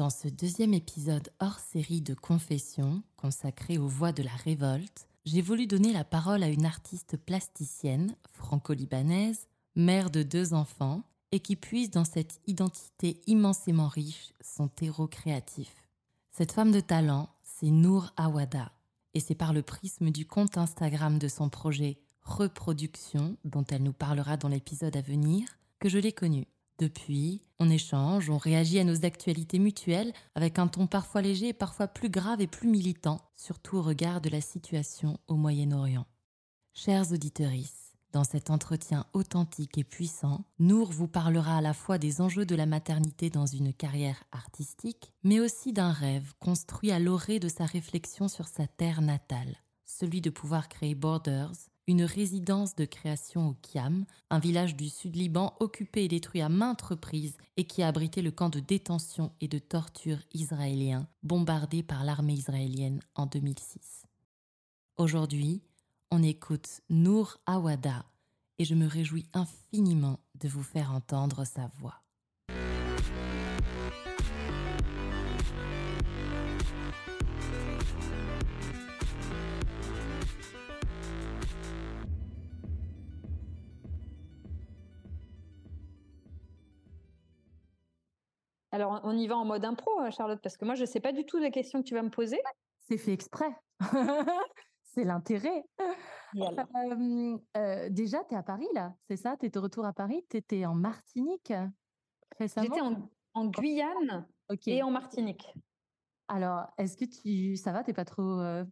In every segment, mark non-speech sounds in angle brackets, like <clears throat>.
Dans ce deuxième épisode hors série de Confessions, consacré aux voix de la révolte, j'ai voulu donner la parole à une artiste plasticienne, franco-libanaise, mère de deux enfants, et qui puise dans cette identité immensément riche son terreau créatif. Cette femme de talent, c'est Nour Awada, et c'est par le prisme du compte Instagram de son projet Reproduction, dont elle nous parlera dans l'épisode à venir, que je l'ai connue. Depuis, on échange, on réagit à nos actualités mutuelles avec un ton parfois léger et parfois plus grave et plus militant, surtout au regard de la situation au Moyen-Orient. Chers auditeurs, dans cet entretien authentique et puissant, Nour vous parlera à la fois des enjeux de la maternité dans une carrière artistique, mais aussi d'un rêve construit à l'orée de sa réflexion sur sa terre natale, celui de pouvoir créer Borders, une résidence de création au Kiam, un village du sud Liban occupé et détruit à maintes reprises et qui a abrité le camp de détention et de torture israélien bombardé par l'armée israélienne en 2006. Aujourd'hui, on écoute Nour Awada et je me réjouis infiniment de vous faire entendre sa voix. Alors, on y va en mode impro, hein, Charlotte, parce que moi, je ne sais pas du tout les questions que tu vas me poser. C'est fait exprès. <laughs> c'est l'intérêt. Euh, déjà, tu es à Paris, là, c'est ça? Tu es de retour à Paris? Tu étais en Martinique récemment? J'étais en, Guyane et en Martinique. Alors, est-ce que tu. Ça va? Tu pas trop euh,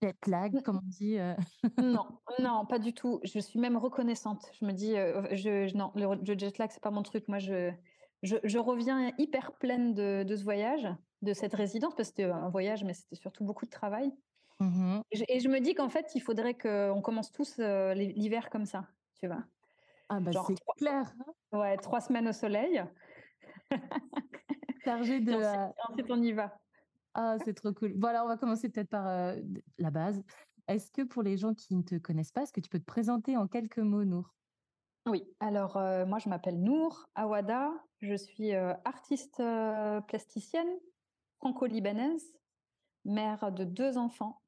jet lag, comme on dit <laughs> Non, non, pas du tout. Je suis même reconnaissante. Je me dis, je, non, le, le jet lag, c'est pas mon truc. Moi, je je, reviens hyper pleine de, ce voyage, de cette résidence, parce que c'était un voyage, mais c'était surtout beaucoup de travail. Mmh et, je, me dis qu'en fait, il faudrait qu'on commence tous euh, l'hiver comme ça, tu vois. Ah bah c'est clair. Ouais, trois semaines au soleil. Chargé de. ensuite, on y va. Ah, c'est trop cool. Voilà, on va commencer peut-être par euh, la base. Est-ce que pour les gens qui ne te connaissent pas, est-ce que tu peux te présenter en quelques mots, Nour? Oui, alors moi je m'appelle Nour Awada, je suis artiste plasticienne franco-libanaise, mère de deux enfants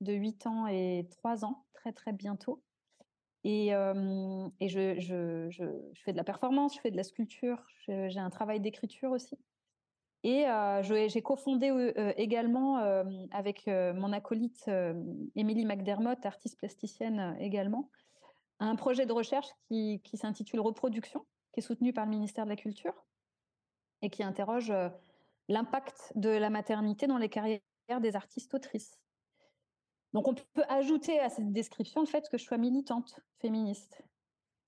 de 8 ans et 3 ans, très très bientôt. Et, et je, je, je, fais de la performance, je fais de la sculpture, j'ai un travail d'écriture aussi. Et j'ai cofondé également avec mon acolyte Émilie McDermott, artiste plasticienne également, un projet de recherche qui, s'intitule Reproduction, qui est soutenu par le ministère de la Culture et qui interroge euh, l'impact de la maternité dans les carrières des artistes autrices. Donc on peut ajouter à cette description le fait que je sois militante féministe.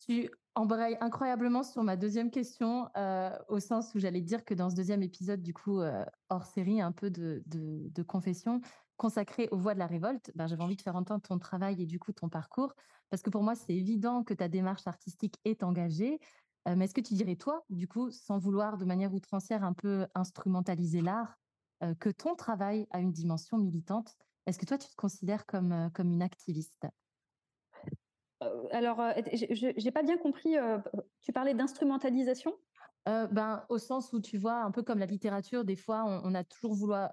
Tu embrayes incroyablement sur ma deuxième question, euh, au sens où j'allais dire que dans ce deuxième épisode, du coup, euh, hors série, un peu de, de confession, consacré aux voix de la révolte, ben, j'avais envie de faire entendre ton travail et du coup ton parcours, parce que pour moi, c'est évident que ta démarche artistique est engagée. Euh, mais est-ce que tu dirais, toi, du coup, sans vouloir de manière outrancière un peu instrumentaliser l'art, euh, que ton travail a une dimension militante? Est-ce que toi, tu te considères comme, euh, comme une activiste? Alors, je n'ai pas bien compris. tu parlais d'instrumentalisation? Ben, au sens où tu vois, un peu comme la littérature, des fois, on, a toujours vouloir,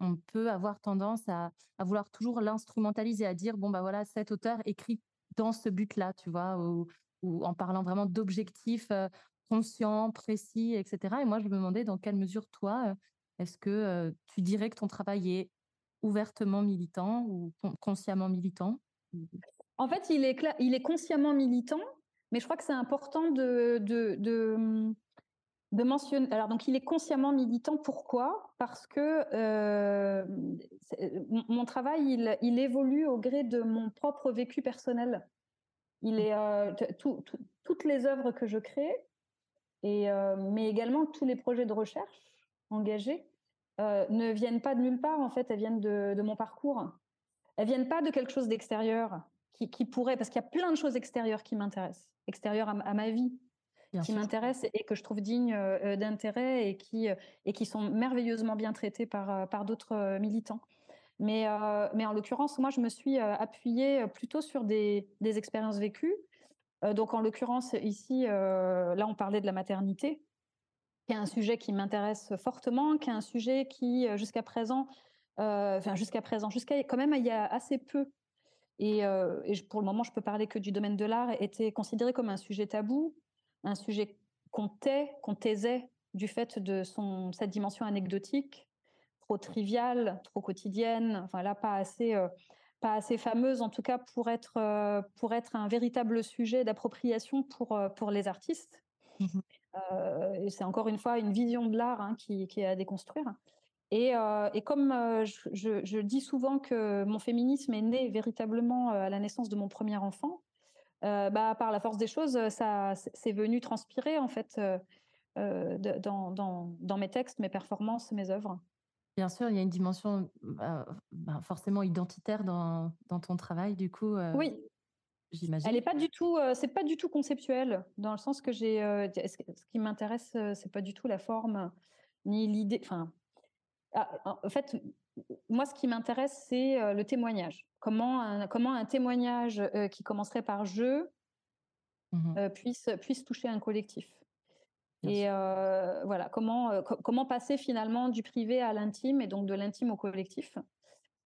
on, peut avoir tendance à, vouloir toujours l'instrumentaliser, à dire bon bah voilà, cet auteur écrit dans ce but-là, tu vois, ou, en parlant vraiment d'objectifs conscients, précis, etc. Et moi, je me demandais dans quelle mesure, toi, est-ce que tu dirais que ton travail est ouvertement militant ou consciemment militant? En fait, il est, il est consciemment militant, mais je crois que c'est important de, mmh, Alors, donc, il est consciemment militant. Pourquoi? Parce que mon travail, il, évolue au gré de mon propre vécu personnel. Il est toutes les œuvres que je crée, et, mais également tous les projets de recherche engagés ne viennent pas de nulle part. En fait, elles viennent de, mon parcours. Elles viennent pas de quelque chose d'extérieur qui, pourrait, parce qu'il y a plein de choses extérieures qui m'intéressent, extérieures à, ma vie, qui m'intéressent et que je trouve dignes d'intérêt et qui, et qui sont merveilleusement bien traitées par, par d'autres militants. Mais, mais en l'occurrence, moi, je me suis appuyée plutôt sur des, des expériences vécues. donc, en l'occurrence, ici, là, on parlait de la maternité. qui est un sujet qui m'intéresse fortement, qui est un sujet qui, jusqu'à présent, enfin jusqu'à présent, jusqu'à quand même il y a assez peu, et, et, pour le moment je peux parler que du domaine de l'art, était considéré comme un sujet tabou, un sujet qu'on tait, qu'on taisait du fait de son, cette dimension anecdotique, trop triviale, trop quotidienne, enfin là pas assez, euh, pas assez fameuse en tout cas pour être, euh, pour être un véritable sujet d'appropriation pour, euh, pour les artistes. Mmh c'est encore une fois une vision de l'art hein, qui, qui, est à déconstruire. Et, et comme je, je, dis souvent que mon féminisme est né véritablement à la naissance de mon premier enfant, bah, par la force des choses, ça c'est venu transpirer en fait dans, dans, dans, mes textes, mes performances, mes œuvres. Bien sûr, il y a une dimension bah, forcément identitaire dans, dans, ton travail, du coup. oui. J'imagine. Elle n'est pas du tout, c'est pas du tout conceptuel, dans le sens que j'ai. ce qui m'intéresse, c'est pas du tout la forme ni l'idée. Enfin, ah, en fait, moi, ce qui m'intéresse, c'est le témoignage. Comment un, comment un témoignage qui commencerait par je mmh puisse, puisse toucher un collectif. Et voilà, comment, comment passer finalement du privé à l'intime et donc de l'intime au collectif.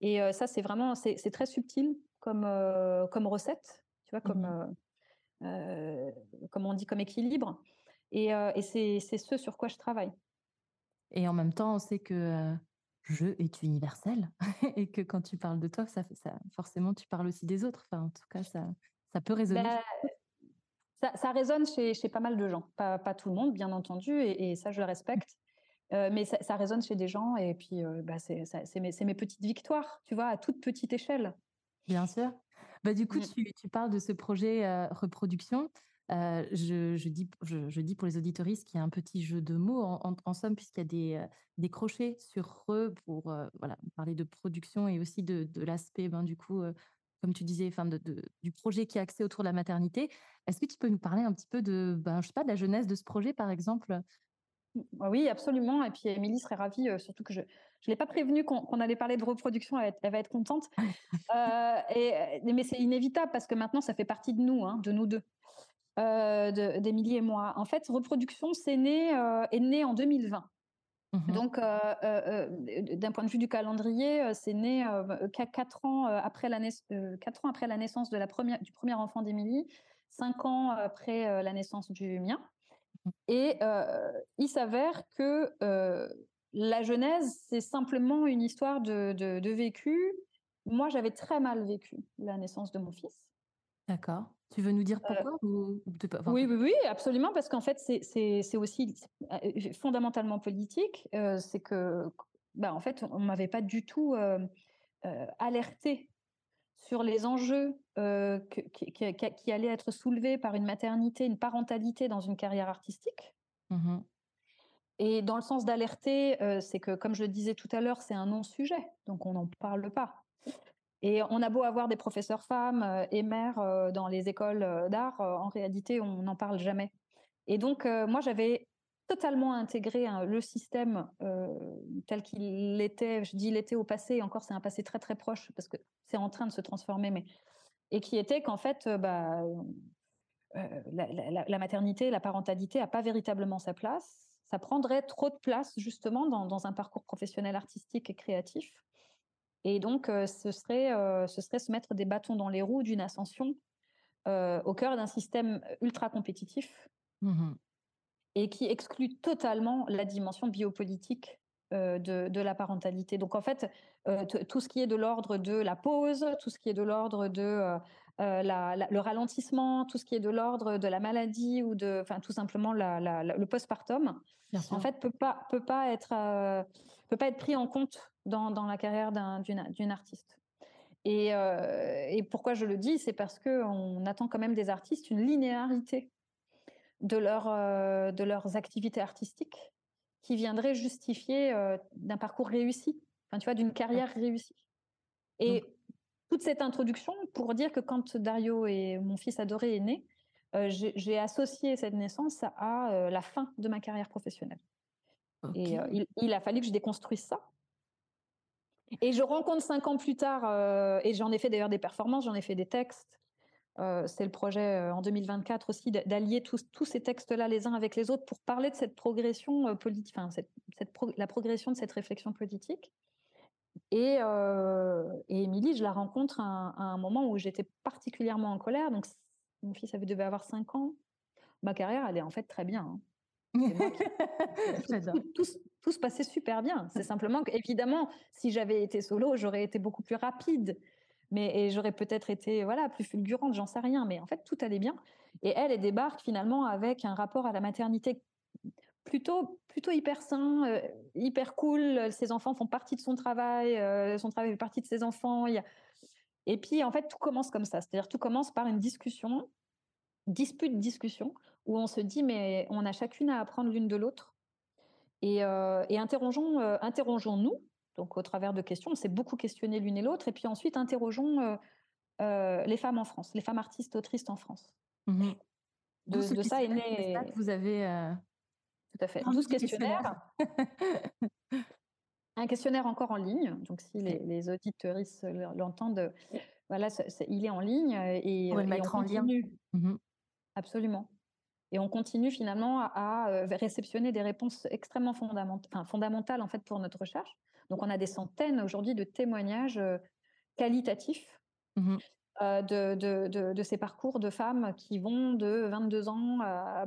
Et ça, c'est vraiment, c'est très subtil comme, comme recette, tu vois, comme, mmh comme on dit, comme équilibre. Et, et c'est ce sur quoi je travaille. Et en même temps, on sait que je est universel <laughs> et que quand tu parles de toi, ça, ça, forcément, tu parles aussi des autres. Enfin, en tout cas, ça, ça peut résonner. Bah, ça, résonne chez, chez, pas mal de gens, pas, pas, tout le monde, bien entendu, et, ça, je le respecte. Euh, mais ça, résonne chez des gens, et puis euh, bah, c'est mes, mes, petites victoires, tu vois, à toute petite échelle. Bien sûr. Bah, du coup, mmh. tu, tu, parles de ce projet euh, reproduction. Je, je, dis, je, dis pour les auditoristes qu'il y a un petit jeu de mots, en, en, somme, puisqu'il y a des, des, crochets sur re pour voilà, parler de production et aussi de, de l'aspect, ben, du coup, comme tu disais, enfin de, du projet qui est axé autour de la maternité. Est-ce que tu peux nous parler un petit peu de, ben, je sais pas, de la jeunesse de ce projet, par exemple? Mmh, Oui, absolument. Et puis Émilie serait ravie, euh, surtout que je ne l'ai pas prévenue qu'on allait parler de reproduction, elle, va être contente. <laughs> euh, et, mais c'est inévitable parce que maintenant, ça fait partie de nous, hein, de nous deux, euh, d'Émilie et moi. En fait, reproduction, c'est né, euh, est né en 2020. Mmh Donc, euh, euh, d'un point de vue du calendrier, c'est né quatre ans après la quatre ans après la naissance de la première du premier enfant d'Émilie, cinq ans après la naissance du mien. Mmh. Et il s'avère que la genèse, c'est simplement une histoire de, de vécu. Moi, j'avais très mal vécu la naissance de mon fils. D'accord. Tu veux nous dire pourquoi Oui, oui, oui, absolument, parce qu'en fait, c'est aussi fondamentalement politique. c'est que, bah, en fait, on m'avait pas du tout alerté sur les enjeux qui, allaient être soulevés par une maternité, une parentalité dans une carrière artistique. Mmh Et dans le sens d'alerter, c'est que, comme je le disais tout à l'heure, c'est un non-sujet, donc on n'en parle pas. Et on a beau avoir des professeurs femmes euh, et mères euh, dans les écoles euh, d'art, en réalité, on n'en parle jamais. Et donc, moi, j'avais totalement intégré hein, le système tel qu'il était, je dis il était au passé, encore c'est un passé très très proche parce que c'est en train de se transformer, mais et qui était qu'en fait, bah, la, maternité, la parentalité n'a pas véritablement sa place. Ça prendrait trop de place justement dans un parcours professionnel artistique et créatif. Et donc, ce, serait, ce serait se mettre des bâtons dans les roues d'une ascension au cœur d'un système ultra compétitif mmh et qui exclut totalement la dimension biopolitique de, de, la parentalité. Donc, en fait, tout ce qui est de l'ordre de la pause, tout ce qui est de l'ordre de la, le ralentissement, tout ce qui est de l'ordre de la maladie ou de, enfin, tout simplement la, le postpartum, en fait, peut pas peut pas être peut pas être pris en compte dans, dans la carrière d'une artiste. Et, et, pourquoi je le dis, c'est parce que on attend quand même des artistes une linéarité de leur de leurs activités artistiques qui viendrait justifier d'un parcours réussi, enfin, tu vois, d'une carrière réussie. Et toute cette introduction pour dire que quand Dario et mon fils adoré est né, j'ai associé cette naissance à la fin de ma carrière professionnelle. Et il, a fallu que je déconstruise ça. Et je rencontre cinq ans plus tard, et j'en ai fait d'ailleurs des performances, j'en ai fait des textes. c'est le projet en 2024 aussi d'allier tous, tous ces textes-là les uns avec les autres pour parler de cette progression politique, enfin, cette, la progression de cette réflexion politique. Et, et Émilie, je la rencontre à, un moment où j'étais particulièrement en colère. Donc, mon fils avait, devait avoir 5 ans. Ma carrière, elle est en fait très bien. Hein. <laughs> tout, tout, se passait super bien. C'est simplement qu'évidemment, si j'avais été solo, j'aurais été beaucoup plus rapide. Mais et j'aurais peut-être été voilà plus fulgurante, j'en sais rien. Mais en fait, tout allait bien. Et elle, elle débarque finalement avec un rapport à la maternité plutôt plutôt hyper sain, euh, hyper cool. Ses enfants font partie de son travail, euh, son travail fait partie de ses enfants. Il y a... Et puis en fait, tout commence comme ça. C'est-à-dire tout commence par une discussion, dispute, discussion, où on se dit mais on a chacune à apprendre l'une de l'autre. Et, euh, et interrogeons, interrogeons-nous. Donc au travers de questions, on s'est beaucoup questionné l'une et l'autre. Et puis ensuite, interrogeons les femmes en France, les femmes artistes autrices en France. Mmh de, ça est né. vous avez tout à fait. 12 questionnaires. un questionnaire encore en ligne. Donc, si les, les auditeuristes l'entendent, voilà, il est en ligne et, on va le mettre en lien. Absolument. Et on continue finalement à, euh, réceptionner des réponses extrêmement fondamentales, fondamentales en fait pour notre recherche. Donc, on a des centaines aujourd'hui de témoignages euh, qualitatifs. Mmh euh, de, de, ces parcours de femmes qui vont de 22 ans à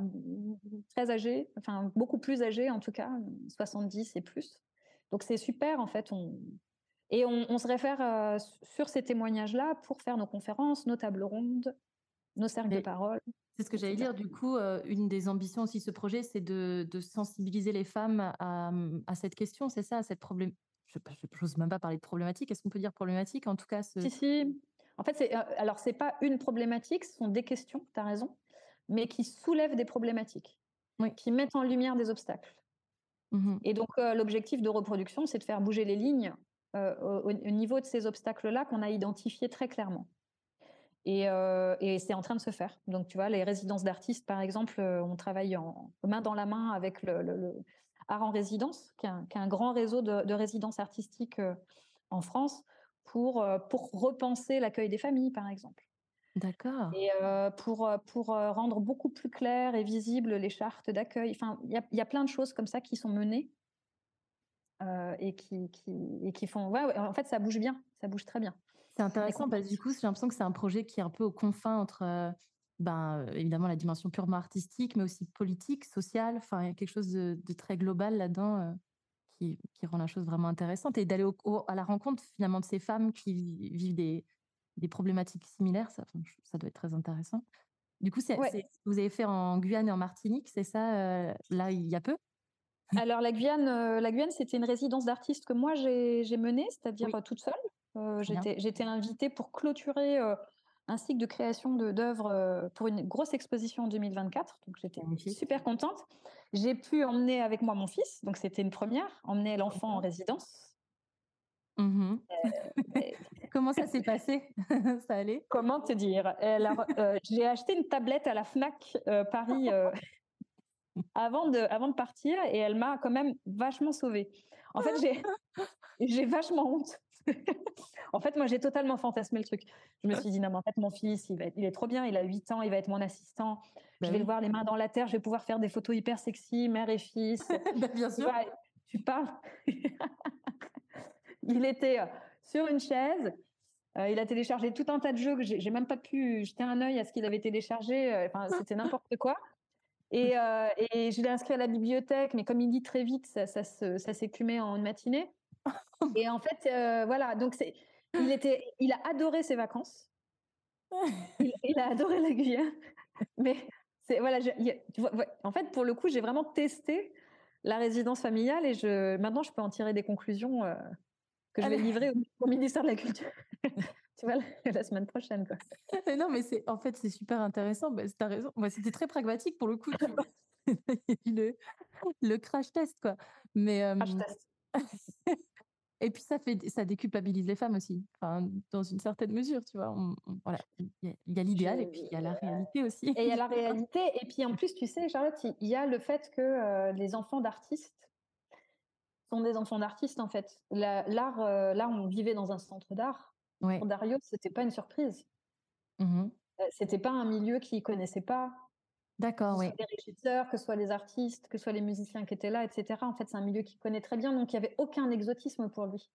très âgées, enfin beaucoup plus âgées en tout cas, 70 et plus. Donc c'est super en fait. On... Et on, se réfère euh, sur ces témoignages-là pour faire nos conférences, nos tables rondes, nos cercles de parole. C'est ce que j'allais dire. Du coup, euh, une des ambitions aussi de ce projet, c'est de, sensibiliser les femmes à, à cette question, c'est ça, à cette problème. Je n'ose même pas parler de problématique. Est-ce qu'on peut dire problématique En tout cas, ce... si, si. En fait, c'est, alors c'est pas une problématique, ce sont des questions, tu as raison, mais qui soulèvent des problématiques, qui mettent en lumière des obstacles. Mmh et donc, euh, l'objectif de reproduction, c'est de faire bouger les lignes euh, au, niveau de ces obstacles-là qu'on a identifiés très clairement. Et, c'est en train de se faire. Donc, tu vois, les résidences d'artistes, par exemple, on travaille en, main dans la main avec le, Art en résidence, qui est un, grand réseau de, de résidences artistiques en France, pour, euh, pour repenser l'accueil des familles, par exemple. D'accord. Et euh, pour, euh, pour rendre beaucoup plus clair et visible les chartes d'accueil. Enfin, il y a, y a, plein de choses comme ça qui sont menées et, qui, qui, et qui font. Ouais, en fait, ça bouge bien, ça bouge très bien. C'est intéressant parce que du coup, j'ai l'impression que c'est un projet qui est un peu aux confins entre, ben, évidemment, la dimension purement artistique, mais aussi politique, sociale. Enfin, il y a quelque chose de, de très global là-dedans qui, rend la chose vraiment intéressante et d'aller à la rencontre finalement de ces femmes qui vivent des, des problématiques similaires, ça, ça, doit être très intéressant. Du coup, c'est, vous avez fait en Guyane et en Martinique, c'est ça, euh, là, il y a peu? Alors, la Guyane, euh, la Guyane c'était une résidence d'artistes que moi, j'ai, menée, c'est-à-dire euh, toute seule. j'étais, j'étais invitée pour clôturer un cycle de création d'œuvres pour une grosse exposition en 2024. Donc j'étais super contente. J'ai pu emmener avec moi mon fils, donc c'était une première, emmener l'enfant en résidence. Mmh euh, <laughs> comment ça s'est passé? <laughs> Ça allait? Comment te dire? Alors, euh, j'ai acheté une tablette à la Fnac euh, Paris <laughs> avant de, avant de partir et elle m'a quand même vachement sauvée. En fait, j'ai <laughs> vachement honte <laughs> en fait, moi, j'ai totalement fantasmé le truc. Je me suis dit, non, mais en fait, mon fils, il, va il est trop bien, il a 8 ans, il va être mon assistant. je bah vais le voir les mains dans la terre, je vais pouvoir faire des photos hyper sexy, mère et fils. <laughs> Bah, bien sûr. tu parles. il était euh, sur une chaise. Euh, il a téléchargé tout un tas de jeux que j'ai même pas pu jeter un œil à ce qu'il avait téléchargé. Euh, enfin, c'était n'importe quoi. Et, et, je l'ai inscrit à la bibliothèque, mais comme il dit très vite, ça, ça, ça s'écumait en une matinée. <laughs> Et en fait, euh, voilà, donc c'est, il était, il a adoré ses vacances. <laughs> Il, a adoré la Guyane. Mais c'est voilà, en fait, pour le coup, j'ai vraiment testé la résidence familiale et je, maintenant, je peux en tirer des conclusions euh, que je vais livrer au, ministère de la Culture. <laughs> tu vois, <laughs> la, semaine prochaine, quoi. <laughs> non, mais c'est, en fait, c'est super intéressant. Bah, tu as raison. Moi, c'était très pragmatique pour le coup. <laughs> le, le crash test, quoi. Mais, crash test. Et puis ça fait, ça déculpabilise les femmes aussi, enfin, dans une certaine mesure, tu vois. voilà, il y a, l'idéal et puis il y a la réalité aussi. Et il y a la réalité. Et puis en plus, tu sais, Charlotte, il y a le fait que euh, les enfants d'artistes sont des enfants d'artistes en fait. L'art, euh, là, on vivait dans un centre d'art. Pour Dario, c'était pas une surprise. Mmh c'était pas un milieu qu'il connaissait pas. D'accord, oui. Les régisseurs, que ce soit les artistes, que ce soit les musiciens qui étaient là, etc. En fait, c'est un milieu qu'il connaît très bien, donc il n'y avait aucun exotisme pour lui.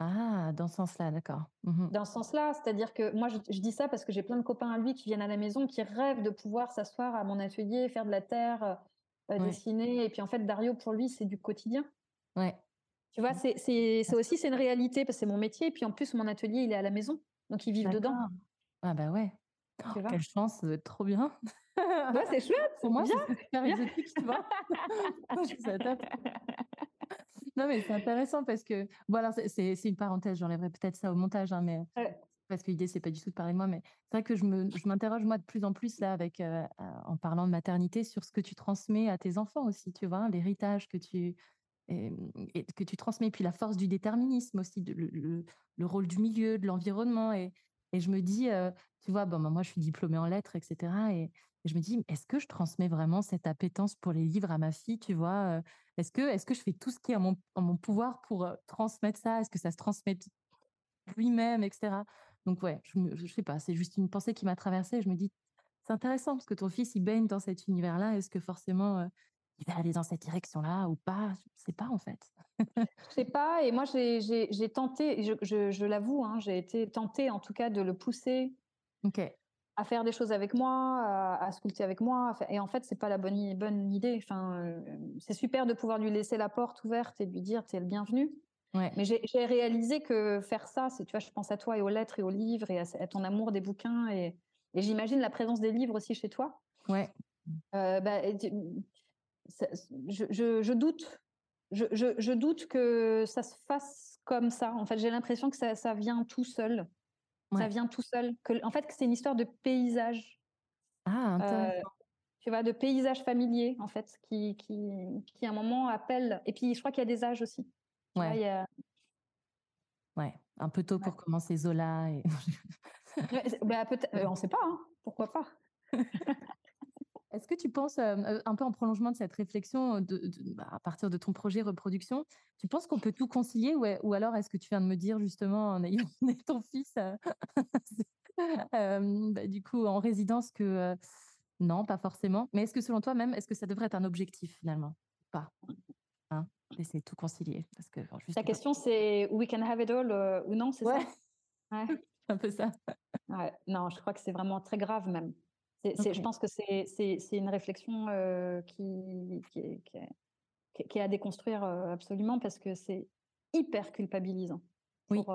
Ah, dans ce sens-là, d'accord. Mmh dans ce sens-là, c'est-à-dire que moi, je, dis ça parce que j'ai plein de copains à lui qui viennent à la maison, qui rêvent de pouvoir s'asseoir à mon atelier, faire de la terre, euh, dessiner. Et puis en fait, Dario, pour lui, c'est du quotidien. Ouais. Tu vois, c'est, c'est, c'est aussi c'est une réalité parce que c'est mon métier. Et puis en plus, mon atelier, il est à la maison, donc ils vivent dedans. Ah bah ouais. Oh, quelle chance, ça doit être trop bien. Ouais, c'est <laughs> chouette. Pour moi, c'est super exotique, tu vois. <laughs> ça non, mais c'est intéressant parce que, voilà, c'est une parenthèse, j'enlèverai peut-être ça au montage, hein, mais parce que l'idée, c'est pas du tout de parler de moi, mais c'est vrai que je m'interroge, moi, de plus en plus, là, avec, euh, en parlant de maternité, sur ce que tu transmets à tes enfants aussi, tu vois, l'héritage que tu, et, que tu transmets, puis la force du déterminisme aussi, le, le, rôle du milieu, de l'environnement. Et, je me dis, tu vois, bon, bah, moi, je suis diplômée en lettres, etc. Et, je me dis, est-ce que je transmets vraiment cette appétence pour les livres à ma fille, tu vois Est-ce que, est que je fais tout ce qui est en mon, pouvoir pour transmettre ça? Est-ce que ça se transmet lui-même, etc. Donc ouais, je, ne sais pas, c'est juste une pensée qui m'a traversée. Je me dis, c'est intéressant parce que ton fils, il baigne dans cet univers-là. Est-ce que forcément, il va aller dans cette direction-là ou pas? Je ne sais pas en fait. je sais pas. Et moi, j'ai tenté, je, je, je l'avoue, hein, j'ai été tentée en tout cas de le pousser. Ok à faire des choses avec moi, à, sculpter avec moi. Et en fait, c'est pas la bonne, bonne idée. Enfin, euh, c'est super de pouvoir lui laisser la porte ouverte et lui dire tu es le bienvenu. Mais j'ai réalisé que faire ça, c'est, tu vois, je pense à toi et aux lettres et aux livres et à, ton amour des bouquins et, j'imagine la présence des livres aussi chez toi. Ouais. Euh, bah, je, je, doute. Je, je, doute que ça se fasse comme ça. En fait, j'ai l'impression que ça, ça vient tout seul. Ça vient tout seul. Que, en fait, c'est une histoire de paysage. Ah, intéressant. tu vois, de paysage familier, en fait, qui, qui, qui à un moment appelle. Et puis, je crois qu'il y a des âges aussi. Ouais. ouais, un peu tôt pour commencer Zola. Et... bah, on ne sait pas, hein. pourquoi pas. <laughs> Est-ce que tu penses, un peu en prolongement de cette réflexion de, bah, à partir de ton projet reproduction, tu penses qu'on peut tout concilier ou, ou alors est-ce que tu viens de me dire justement en ayant <laughs> ton fils <laughs> bah, du coup en résidence que non, pas forcément. Mais est-ce que selon toi même, est-ce que ça devrait être un objectif finalement Pas. Hein D'essayer de tout concilier? Parce que, La question c'est we can have it all ou non, c'est ça? Ouais. <laughs> un peu ça. Ouais. Non, je crois que c'est vraiment très grave même. Je pense que c'est une réflexion qui, qui, est, qui, est, à déconstruire absolument parce que c'est hyper culpabilisant pour,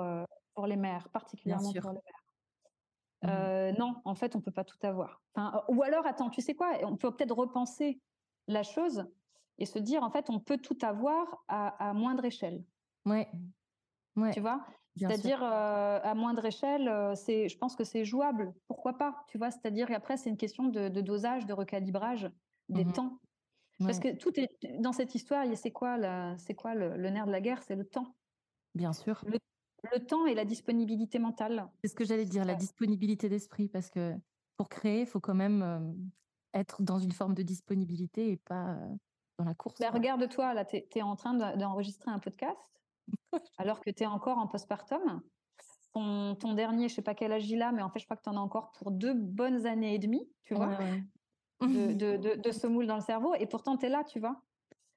pour les mères, particulièrement pour les mères. Mmh. non, en fait, on peut pas tout avoir. Enfin, ou alors, attends, tu sais quoi? On peut peut-être repenser la chose et se dire, en fait, on peut tout avoir à, à moindre échelle. Ouais. ouais. Tu vois? C'est-à-dire à moindre échelle, c'est, je pense que c'est jouable. Pourquoi pas Tu vois, c'est-à-dire après c'est une question de, dosage, de recalibrage des mmh temps. Parce que tout est dans cette histoire. C'est quoi, c'est quoi le, nerf de la guerre? C'est le temps. Bien sûr. Le, temps et la disponibilité mentale. C'est ce que j'allais dire, la disponibilité d'esprit, parce que pour créer, il faut quand même être dans une forme de disponibilité et pas dans la course. Ben, regarde-toi, là, tu es, en train d'enregistrer un podcast alors que tu es encore en postpartum. Ton, ton dernier, je sais pas quel âge il a, mais en fait, je crois que tu en as encore pour deux bonnes années et demie, tu vois, <laughs> De, de, de, semoule dans le cerveau. Et pourtant, tu es là, tu vois.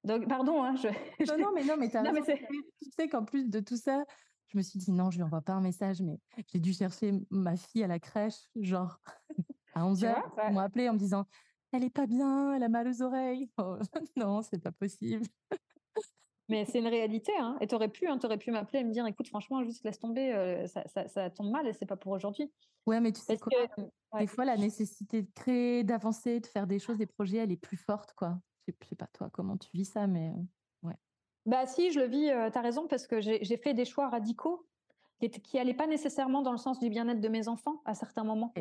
Donc, pardon. Hein, je, non, non, mais non, <laughs> mais tu sais qu'en plus de tout ça, je me suis dit non, je lui envoie pas un message, mais j'ai dû chercher ma fille à la crèche, genre <laughs> à 11h. Ils m'ont appelé en me disant elle est pas bien, elle a mal aux oreilles. Oh, non, c'est pas possible. Mais c'est une réalité, hein. Et t'aurais pu, hein, t'aurais pu m'appeler et me dire, écoute, franchement, juste laisse tomber, euh, ça, ça, ça, tombe mal et c'est pas pour aujourd'hui. Ouais, mais tu sais quoi? Des fois, la nécessité de créer, d'avancer, de faire des choses, des projets, elle est plus forte, quoi. Je sais pas toi comment tu vis ça, mais euh, ouais. Bah si, je le vis. Euh, tu as raison parce que j'ai fait des choix radicaux qui n'allaient pas nécessairement dans le sens du bien-être de mes enfants à certains moments.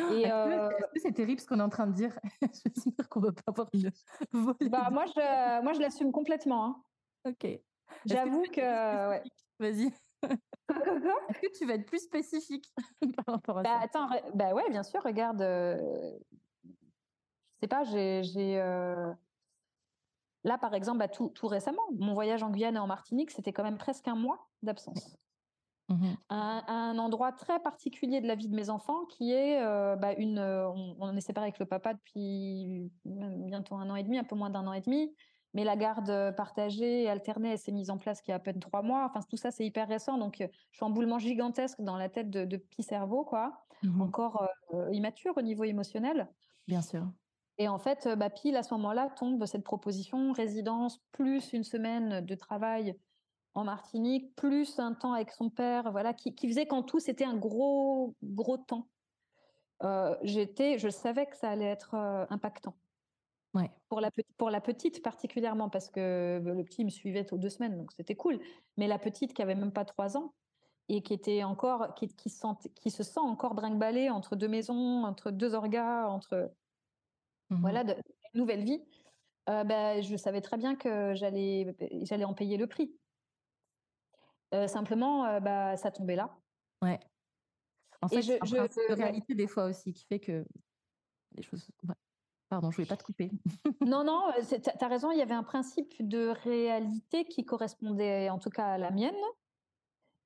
Est-ce que c'est terrible ce qu'on est en train de dire? <laughs> J'espère qu'on ne va pas avoir une bah, moi, je, <laughs> moi, je l'assume complètement. Hein. Ok. J'avoue que. Ouais. Vas-y. <laughs> Est-ce que tu vas être plus spécifique par rapport à bah, ça? Attends, bah ouais, bien sûr. Regarde, euh... je sais pas, j'ai. Euh... Là, par exemple, bah, tout, tout récemment, mon voyage en Guyane et en Martinique, c'était quand même presque un mois d'absence. Mmh un, endroit très particulier de la vie de mes enfants qui est bah, une. On, on, est séparés avec le papa depuis bientôt un an et demi, un peu moins d'un an et demi. Mais la garde partagée et alternée, elle s'est mise en place il y a à peine trois mois. Enfin, tout ça, c'est hyper récent. Donc, je suis en boulement gigantesque dans la tête de, de petits cerveaux, quoi. Mmh Encore immature au niveau émotionnel. Bien sûr. Et en fait, bah, pile à ce moment-là tombe cette proposition résidence plus une semaine de travail en Martinique, plus un temps avec son père, voilà, qui, faisait qu'en tout c'était un gros gros temps. j'étais, je savais que ça allait être impactant. Ouais. Pour la, pour la petite particulièrement, parce que le petit me suivait aux deux semaines, donc c'était cool. Mais la petite qui avait même pas trois ans et qui était encore, qui, qui, qui se sent encore brinque entre deux maisons, entre deux orgas, entre Mmh voilà, de, nouvelle vie, euh, bah, je savais très bien que j'allais, j'allais en payer le prix. Euh, simplement, euh, bah, ça tombait là. Ouais. En fait, je, je, réalité des fois aussi qui fait que les choses. Pardon, je voulais pas te couper. <laughs> non, non, tu as raison. Il y avait un principe de réalité qui correspondait en tout cas à la mienne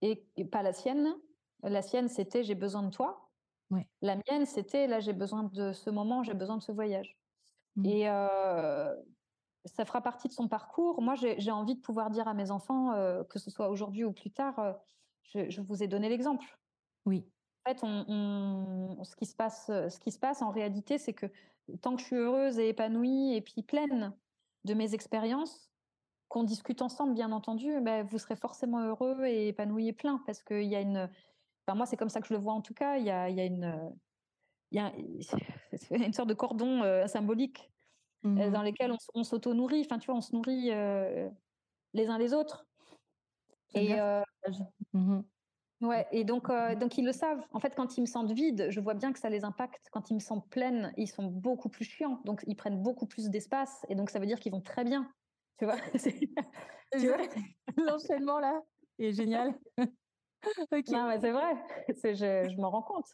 et, et pas la sienne. La sienne, c'était j'ai besoin de toi. La mienne, c'était là, j'ai besoin de ce moment, j'ai besoin de ce voyage. Mmh. Et ça fera partie de son parcours. Moi, j'ai envie de pouvoir dire à mes enfants, que ce soit aujourd'hui ou plus tard, je, vous ai donné l'exemple. Oui. En fait, on, ce, qui se passe, ce qui se passe en réalité, c'est que tant que je suis heureuse et épanouie et puis pleine de mes expériences, qu'on discute ensemble, bien entendu, ben, vous serez forcément heureux et épanoui et plein parce qu'il y a une, moi, c'est comme ça que je le vois en tout cas. Il y a, il y a une, il y a <laughs> une sorte de cordon euh, symbolique euh, mmh dans lequel on, s'auto-nourrit. Enfin, tu vois, on se nourrit euh, les uns les autres. Et, mmh ouais, et donc, donc, ils le savent. En fait, quand ils me sentent vide, je vois bien que ça les impacte. Quand ils me sentent pleine, ils sont beaucoup plus chiants. Donc, ils prennent beaucoup plus d'espace. Et donc, ça veut dire qu'ils vont très bien. Tu vois, <laughs> <laughs> L'enchaînement là est génial. <laughs> <laughs> Non, mais c'est vrai, je, je m'en rends compte.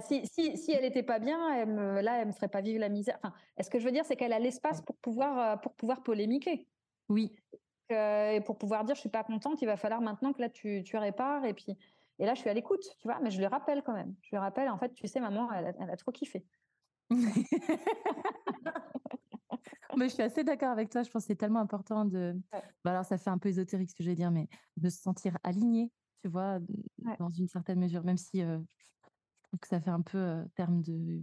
si, si, si, elle n'était pas bien, elle me, là, elle me ferait pas vivre la misère. Enfin, ce que je veux dire, c'est qu'elle a l'espace pour pouvoir, euh, pour pouvoir polémiquer. Oui. Euh, et pour pouvoir dire, je suis pas contente, il va falloir maintenant que là, tu, tu répares. Et puis, et là, je suis à l'écoute, tu vois, mais je lui rappelle quand même. Je lui rappelle, en fait, tu sais, maman, elle a, elle a trop kiffé. <laughs> mais je suis assez d'accord avec toi. Je pense que c'est tellement important de. Bah, alors, ça fait un peu ésotérique ce que je vais dire, mais de se sentir aligné tu vois, dans une certaine mesure, même si je trouve que ça fait un peu terme de.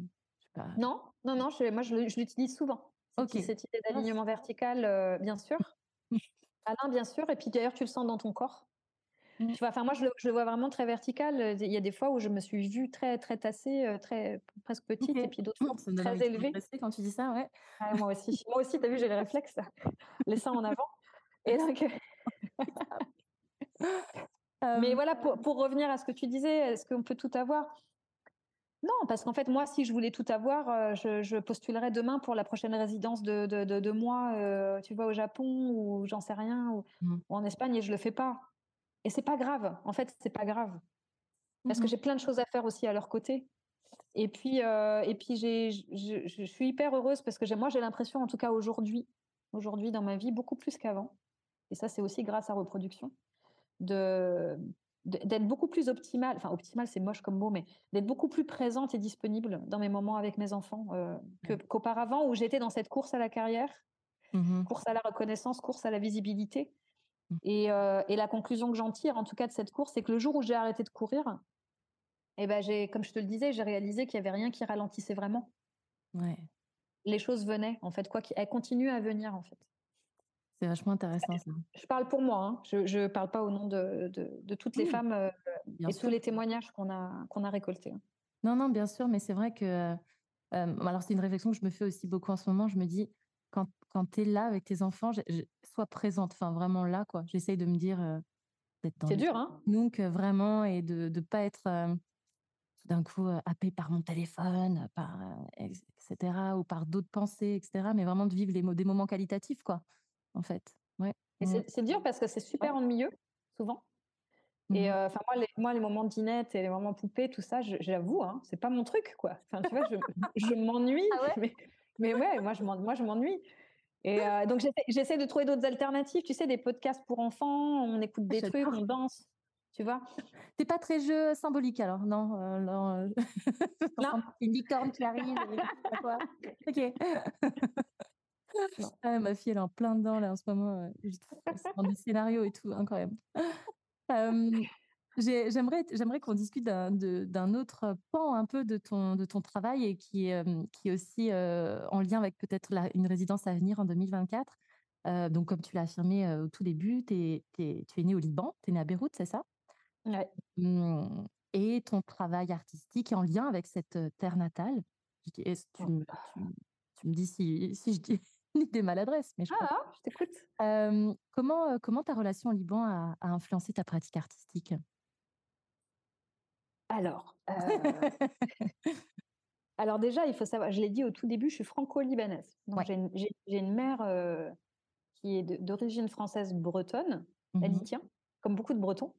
Non, non, non, je, moi je l'utilise souvent. Cette, cette idée d'alignement vertical, bien sûr. Alain, bien sûr. Et puis d'ailleurs, tu le sens dans ton corps. <laughs> Mmh. Tu vois, enfin moi je le, vois vraiment très vertical. Il y a des fois où je me suis vue très très tassée, très presque petite, et puis d'autres fois très élevée. quand tu dis ça, ouais. moi aussi, moi aussi, t'as vu, j'ai les réflexes, les seins en avant. Et donc, <laughs> <laughs> Mais voilà, pour, revenir à ce que tu disais, est-ce qu'on peut tout avoir? Non, parce qu'en fait, moi, si je voulais tout avoir, je, postulerais demain pour la prochaine résidence de, de, mois, tu vois, au Japon ou j'en sais rien, mmh. ou, en Espagne, et je le fais pas. Et c'est pas grave. En fait, c'est pas grave. Parce que j'ai plein de choses à faire aussi à leur côté. Et puis, et puis j'ai, je, je, suis hyper heureuse parce que moi, j'ai l'impression, en tout cas aujourd'hui, aujourd'hui dans ma vie, beaucoup plus qu'avant. Et ça, c'est aussi grâce à reproduction de d'être beaucoup plus optimale, enfin optimale c'est moche comme mot, mais d'être beaucoup plus présente et disponible dans mes moments avec mes enfants euh, qu'auparavant où j'étais dans cette course à la carrière, mmh course à la reconnaissance, course à la visibilité. Mmh. Et, euh, et, la conclusion que j'en tire, en tout cas de cette course, c'est que le jour où j'ai arrêté de courir, eh ben j'ai, comme je te le disais, j'ai réalisé qu'il y avait rien qui ralentissait vraiment. Ouais. Les choses venaient, en fait, quoi qu'elles continuent à venir, en fait. C'est vachement intéressant ça. Je parle pour moi, hein. je ne parle pas au nom de, de, toutes les femmes euh, et tous les témoignages qu'on a, qu'on a récoltés. Hein. Non, non, bien sûr, mais c'est vrai que. Euh, alors, c'est une réflexion que je me fais aussi beaucoup en ce moment. Je me dis, quand, quand tu es là avec tes enfants, sois présente, enfin vraiment là, quoi. J'essaye de me dire. Euh, c'est dur, hein Donc, vraiment, et de ne pas être d'un coup happé par mon téléphone, par, etc., ou par d'autres pensées, etc., mais vraiment de vivre les, des moments qualitatifs, quoi en fait. Ouais. Mmh. c'est dur parce que c'est super ennuyeux, souvent. Et mmh. enfin moi, les, moi, les moments dinette et les moments poupées, tout ça, j'avoue, hein, c'est pas mon truc, quoi. Enfin, tu vois, je, je m'ennuie. Ah mais, mais, ouais, moi, je m'ennuie. Et <laughs> donc, j'essaie de trouver d'autres alternatives. Tu sais, des podcasts pour enfants, on écoute des trucs, on danse. Tu vois? T'es pas très jeu symbolique alors, non, euh, non, <laughs> Non. Une licorne qui arrive. <laughs> ok. Ah, ma fille, elle est en plein dedans là en ce moment. dans des scénarios et tout, incroyable. J'aimerais, j'aimerais qu'on discute d'un autre pan un peu de ton, de ton travail et qui, qui est aussi en lien avec peut-être une résidence à venir en 2024. donc, comme tu l'as affirmé au tout début, es, tu es né au Liban, tu es né à Beyrouth, c'est ça? Ouais. Mmh, et ton travail artistique est en lien avec cette terre natale. Tu, me, tu, me dis si, si je dis <laughs> des maladresses, mais je Ah, je t'écoute. comment, comment ta relation au Liban a, a influencé ta pratique artistique? Alors, euh, <laughs> alors déjà, il faut savoir, je l'ai dit au tout début, je suis franco-libanaise. Donc j'ai une, mère euh, qui est d'origine française bretonne, elle y mmh tient, comme beaucoup de Bretons.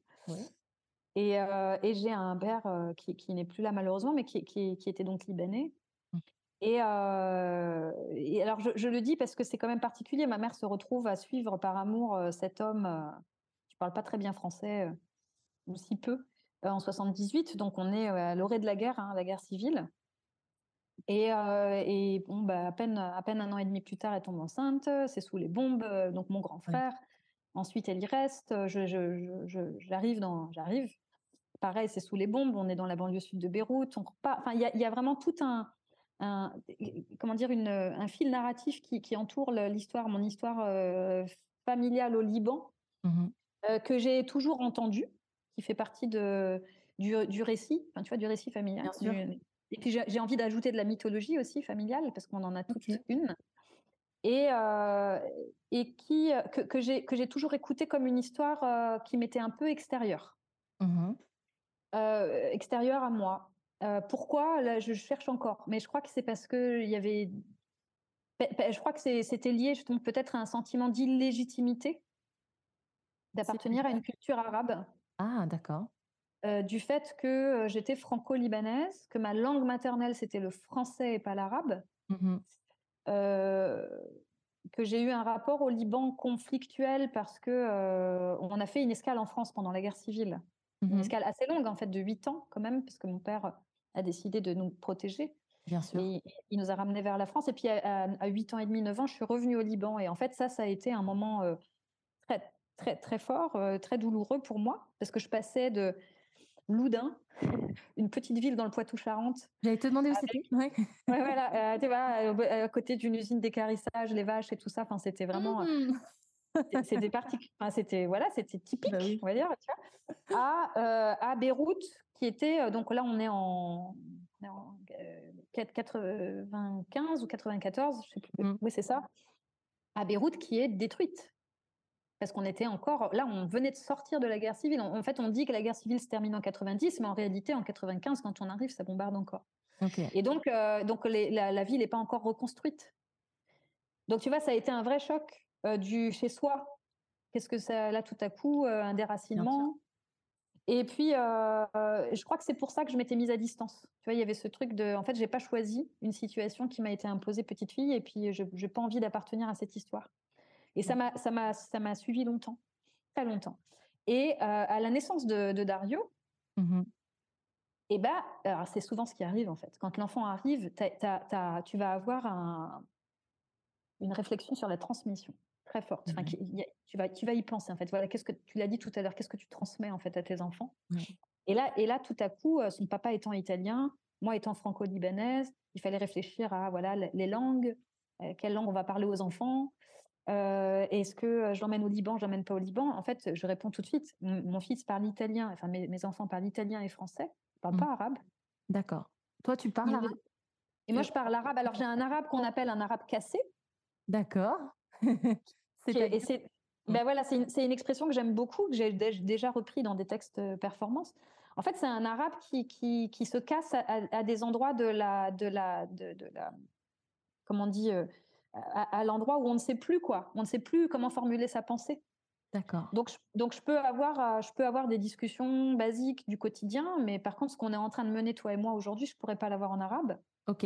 Et, euh, et j'ai un père qui, qui n'est plus là malheureusement, mais qui, qui, qui était donc libanais. Mmh. Et, et, alors je, je, le dis parce que c'est quand même particulier. Ma mère se retrouve à suivre par amour cet homme qui parle pas très bien français ou si peu, euh, en 78, donc on est euh, à l'orée de la guerre, hein, la guerre civile. Et, euh, et bon, bah, à, peine, à peine un an et demi plus tard, elle tombe enceinte, c'est sous les bombes, donc mon grand frère. Ensuite, elle y reste, j'arrive je, dans... J'arrive. Pareil, c'est sous les bombes, on est dans la banlieue sud de Beyrouth. On Enfin, il y, y, a vraiment tout un, un comment dire, une, un fil narratif qui, qui entoure l'histoire, mon histoire familiale au Liban, mmh que j'ai toujours entendu qui fait partie de, du, récit, enfin, tu vois, du récit familial. et puis j'ai envie d'ajouter de la mythologie aussi familiale, parce qu'on en a toute une. Et, euh, et qui, que, que j'ai toujours écouté comme une histoire euh, qui m'était un peu extérieure. Mmh euh, extérieure à moi. Pourquoi? Là, je cherche encore. Mais je crois que c'est parce qu'il y avait. Je crois que c'était lié peut-être à un sentiment d'illégitimité d'appartenir à une culture arabe ah, d'accord. du fait que j'étais franco-libanaise, que ma langue maternelle c'était le français et pas l'arabe, mmh que j'ai eu un rapport au Liban conflictuel parce que on a fait une escale en France pendant la guerre civile, une mmh escale assez longue en fait de 8 ans quand même, parce que mon père a décidé de nous protéger. Bien sûr. Et il nous a ramenés vers la France. Et puis à, à, 8 ans et demi, 9 ans, je suis revenue au Liban. Et en fait, ça, ça a été un moment très très très fort, euh, très douloureux pour moi, parce que je passais de Loudun, <laughs> une petite ville dans le Poitou-Charentes. J'allais te demander où c'était. <laughs> Ouais. voilà, euh, tu vois, à côté d'une usine d'écarissage, les vaches et tout ça. Enfin, c'était vraiment. Mmh. c'était enfin, c'était voilà, c'était typique, bah on va dire, tu vois, à, à Beyrouth, qui était donc là, on est en, 95 ou 94, je sais plus. Mmh. Oui, c'est ça. À Beyrouth, qui est détruite parce qu'on était encore là, on venait de sortir de la guerre civile. En, fait, on dit que la guerre civile se termine en 90, mais en réalité, en 95, quand on arrive, ça bombarde encore. Et donc, euh, donc la, ville n'est pas encore reconstruite. Donc, tu vois, ça a été un vrai choc euh, du chez soi. Qu'est-ce que ça, là, tout à coup, euh, un déracinement. Et puis, je crois que c'est pour ça que je m'étais mise à distance. Tu vois, il y avait ce truc de, en fait, j'ai pas choisi une situation qui m'a été imposée petite fille, et puis je n'ai pas envie d'appartenir à cette histoire. Et ça m'a, ça m'a, ça m'a suivi longtemps, très longtemps. Et euh, à la naissance de, Dario, mmh et ben, c'est souvent ce qui arrive en fait. Quand l'enfant arrive, tu vas avoir un, une réflexion sur la transmission très forte. Enfin, mmh tu, vas, tu vas y penser en fait. Voilà, qu'est-ce que tu l'as dit tout à l'heure, qu'est-ce que tu transmets en fait à tes enfants? Et là, et là, tout à coup, euh, son papa étant italien, moi étant franco-libanaise, il fallait réfléchir à voilà les langues, euh, quelle langue on va parler aux enfants, euh, est-ce que je l'emmène au Liban, je l'emmène pas au Liban? En fait, je réponds tout de suite. mon fils parle italien, enfin mes, enfants parlent italien et français, ils parlent mmh. pas arabe. D'accord. Toi, tu parles arabe Et moi, je parle arabe. Alors, j'ai un arabe qu'on appelle un arabe cassé. D'accord. <laughs> c'est, ben voilà, c'est une, expression que j'aime beaucoup, que j'ai déjà repris dans des textes performance. En fait, c'est un arabe qui, qui, qui se casse à, des endroits de la, de la, de, la, comment on dit, à, l'endroit où on ne sait plus quoi, on ne sait plus comment formuler sa pensée. D'accord. Donc, je, donc je peux avoir, euh, je peux avoir des discussions basiques du quotidien, mais par contre, ce qu'on est en train de mener toi et moi aujourd'hui, je pourrais pas l'avoir en arabe. Ok.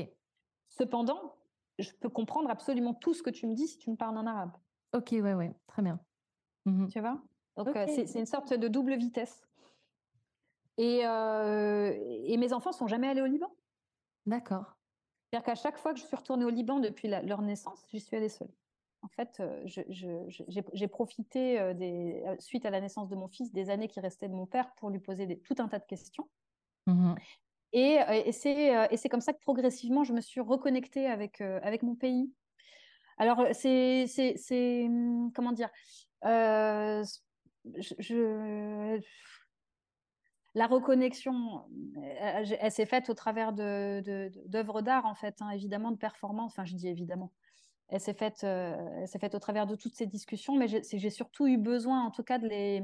Cependant, je peux comprendre absolument tout ce que tu me dis si tu me parles en arabe. Ok, ouais, ouais, très bien. Mmh tu vois? Donc, euh, c'est une sorte de double vitesse. Et, et mes enfants sont jamais allés au Liban. D'accord. C'est-à-dire qu'à chaque fois que je suis retournée au Liban depuis leur naissance, j'y suis allée seule. En fait, j'ai profité, des, suite à la naissance de mon fils, des années qui restaient de mon père pour lui poser des, tout un tas de questions. Mmh et, et c'est comme ça que progressivement, je me suis reconnectée avec, avec mon pays. Alors, c'est, mmh, comment dire, je, la reconnexion, elle, s'est faite au travers d'œuvres d'art, en fait, hein, évidemment, de performance. Enfin, je dis évidemment. Elle s'est faite, s'est faite au travers de toutes ces discussions, mais j'ai surtout eu besoin, en tout cas, de les,